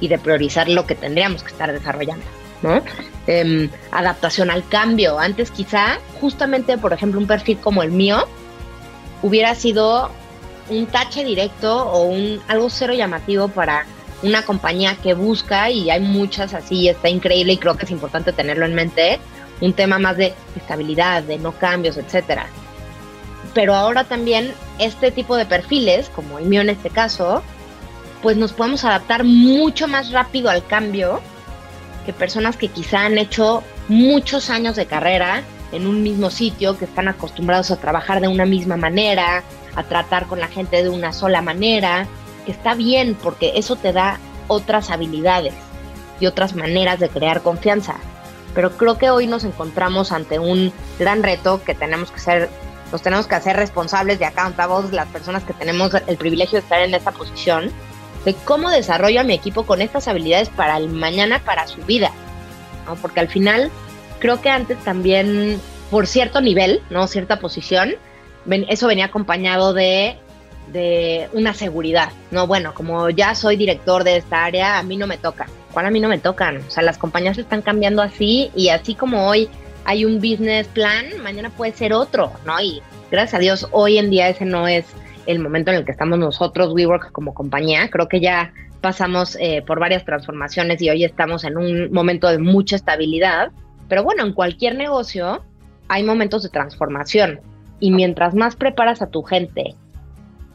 y de priorizar lo que tendríamos que estar desarrollando? ¿no? Em, adaptación al cambio. Antes quizá, justamente, por ejemplo, un perfil como el mío hubiera sido un tache directo o un algo cero llamativo para una compañía que busca, y hay muchas así, está increíble y creo que es importante tenerlo en mente, un tema más de estabilidad, de no cambios, etcétera. Pero ahora también este tipo de perfiles, como el mío en este caso, pues nos podemos adaptar mucho más rápido al cambio que personas que quizá han hecho muchos años de carrera en un mismo sitio, que están acostumbrados a trabajar de una misma manera, a tratar con la gente de una sola manera, que está bien porque eso te da otras habilidades y otras maneras de crear confianza. Pero creo que hoy nos encontramos ante un gran reto que tenemos que ser, nos tenemos que hacer responsables de accountable, las personas que tenemos el privilegio de estar en esta posición, de cómo desarrollo a mi equipo con estas habilidades para el mañana, para su vida. ¿no? Porque al final creo que antes también, por cierto nivel, ¿no? Cierta posición, eso venía acompañado de, de una seguridad. No, bueno, como ya soy director de esta área, a mí no me toca. ¿Cuál a mí no me tocan? O sea, las compañías están cambiando así y así como hoy hay un business plan, mañana puede ser otro, ¿no? Y gracias a Dios, hoy en día ese no es el momento en el que estamos nosotros, WeWork, como compañía. Creo que ya pasamos eh, por varias transformaciones y hoy estamos en un momento de mucha estabilidad. Pero bueno, en cualquier negocio hay momentos de transformación. Y mientras más preparas a tu gente,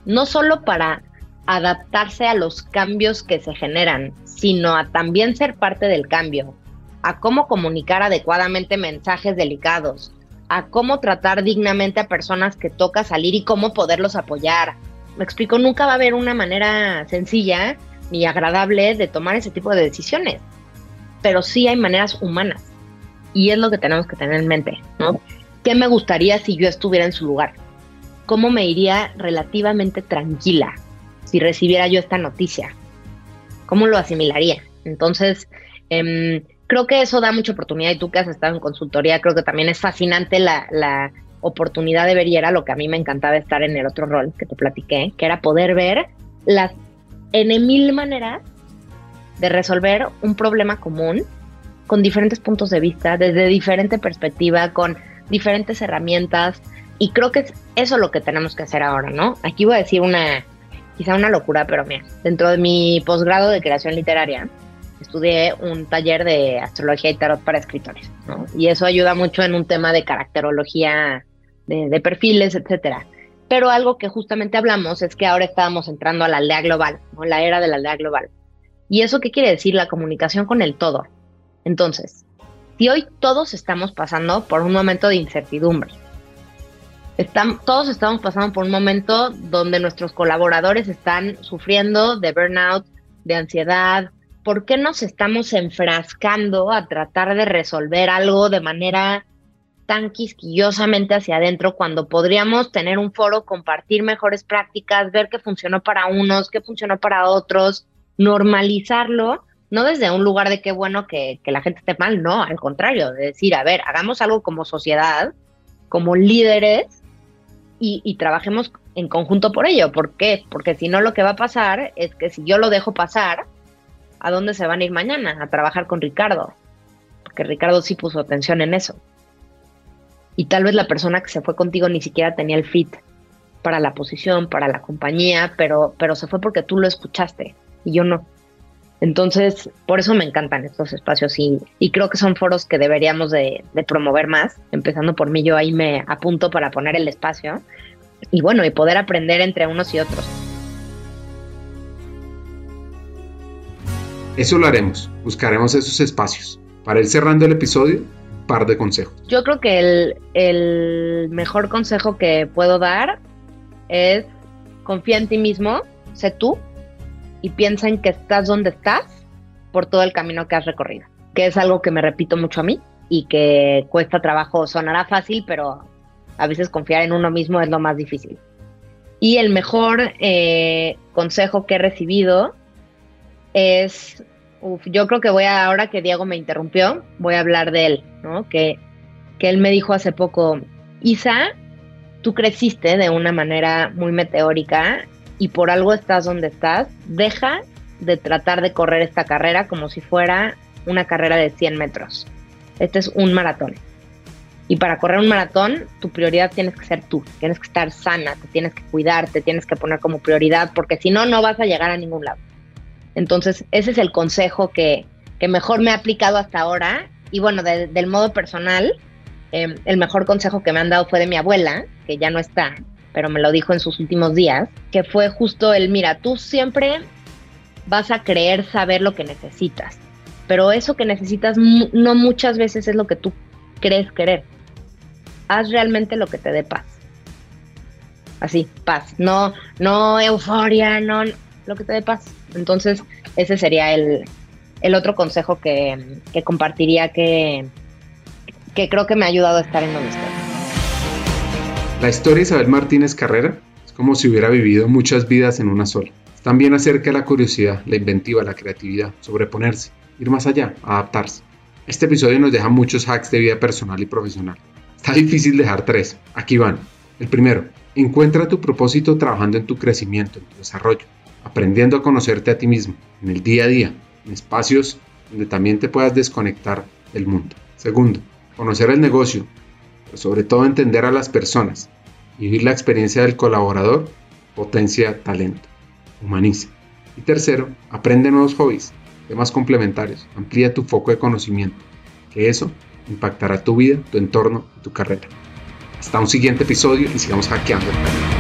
no solo para adaptarse a los cambios que se generan, sino a también ser parte del cambio, a cómo comunicar adecuadamente mensajes delicados, a cómo tratar dignamente a personas que toca salir y cómo poderlos apoyar. Me explico, nunca va a haber una manera sencilla ni agradable de tomar ese tipo de decisiones, pero sí hay maneras humanas y es lo que tenemos que tener en mente, ¿no? ¿Qué me gustaría si yo estuviera en su lugar? ¿Cómo me iría relativamente tranquila si recibiera yo esta noticia? ¿Cómo lo asimilaría? Entonces, eh, creo que eso da mucha oportunidad y tú que has estado en consultoría, creo que también es fascinante la, oportunidad de ver y era lo que a mí me encantaba estar en el otro rol que te platiqué, que era poder ver las en mil maneras de resolver un problema común con diferentes puntos de vista, desde diferente perspectiva, con diferentes herramientas. Y creo que es eso lo que tenemos que hacer ahora, ¿no? Aquí voy a decir una, quizá una locura, pero mira, dentro de mi posgrado de creación literaria, estudié un taller de astrología y tarot para escritores, ¿no? Y eso ayuda mucho en un tema de caracterología, de, perfiles, etcétera. Pero algo que justamente hablamos es que ahora estábamos entrando a la aldea global, ¿no? La era de la aldea global. ¿Y eso qué quiere decir? La comunicación con el todo. Entonces, si hoy todos estamos pasando por un momento de incertidumbre, todos estamos pasando por un momento donde nuestros colaboradores están sufriendo de burnout, de ansiedad. ¿Por qué nos estamos enfrascando a tratar de resolver algo de manera tan quisquillosamente hacia adentro cuando podríamos tener un foro, compartir mejores prácticas, ver qué funcionó para unos, qué funcionó para otros, normalizarlo, no desde un lugar de qué bueno que, la gente esté mal, no, al contrario, de decir, a ver, hagamos algo como sociedad, como líderes y, trabajemos en conjunto por ello. ¿Por qué? Porque si no, lo que va a pasar es que si yo lo dejo pasar, ¿a dónde se van a ir mañana? A trabajar con Ricardo. Porque Ricardo sí puso atención en eso. Y tal vez la persona que se fue contigo ni siquiera tenía el fit para la posición, para la compañía, pero, pero se fue porque tú lo escuchaste y yo no. Entonces, por eso me encantan estos espacios y, y creo que son foros que deberíamos de, promover más. Empezando por mí, yo ahí me apunto para poner el espacio y bueno, y poder aprender entre unos y otros. Eso lo haremos, buscaremos esos espacios. Para ir cerrando el episodio, un par de consejos. Yo creo que el, mejor consejo que puedo dar es confía en ti mismo, sé tú, y piensa en que estás donde estás por todo el camino que has recorrido, que es algo que me repito mucho a mí y que cuesta trabajo, sonará fácil, pero a veces confiar en uno mismo es lo más difícil. Y el mejor eh, consejo que he recibido es, yo creo que voy a, ahora que Diego me interrumpió, voy a hablar de él, ¿no? Que, que él me dijo hace poco, Isa, tú creciste de una manera muy meteórica y por algo estás donde estás, deja de tratar de correr esta carrera como si fuera una carrera de 100 metros. Este es un maratón. Y para correr un maratón, tu prioridad tienes que ser tú, tienes que estar sana, te tienes que cuidar, te tienes que poner como prioridad, porque si no, no vas a llegar a ningún lado. Entonces, ese es el consejo que, mejor me ha aplicado hasta ahora. Y bueno, del modo personal, em, el mejor consejo que me han dado fue de mi abuela, que ya no está, pero me lo dijo en sus últimos días, que fue justo el, mira, tú siempre vas a creer saber lo que necesitas, pero eso que necesitas no muchas veces es lo que tú crees querer. Haz realmente lo que te dé paz. Así, paz, no, no euforia, no, lo que te dé paz. Entonces, ese sería el, otro consejo que, que compartiría que, que creo que me ha ayudado a estar en donde estoy. La historia de Isabel Martínez Carrera es como si hubiera vivido muchas vidas en una sola. También acerca la curiosidad, la inventiva, la creatividad, sobreponerse, ir más allá, adaptarse. Este episodio nos deja muchos hacks de vida personal y profesional. Está difícil dejar tres. Aquí van. El primero, encuentra tu propósito trabajando en tu crecimiento, en tu desarrollo, aprendiendo a conocerte a ti mismo, en el día a día, en espacios donde también te puedas desconectar del mundo. Segundo, conocer el negocio, sobre todo entender a las personas, vivir la experiencia del colaborador, potencia talento, humaniza. Y tercero, aprende nuevos hobbies, temas complementarios, amplía tu foco de conocimiento, que eso impactará tu vida, tu entorno y tu carrera. Hasta un siguiente episodio y sigamos hackeando el.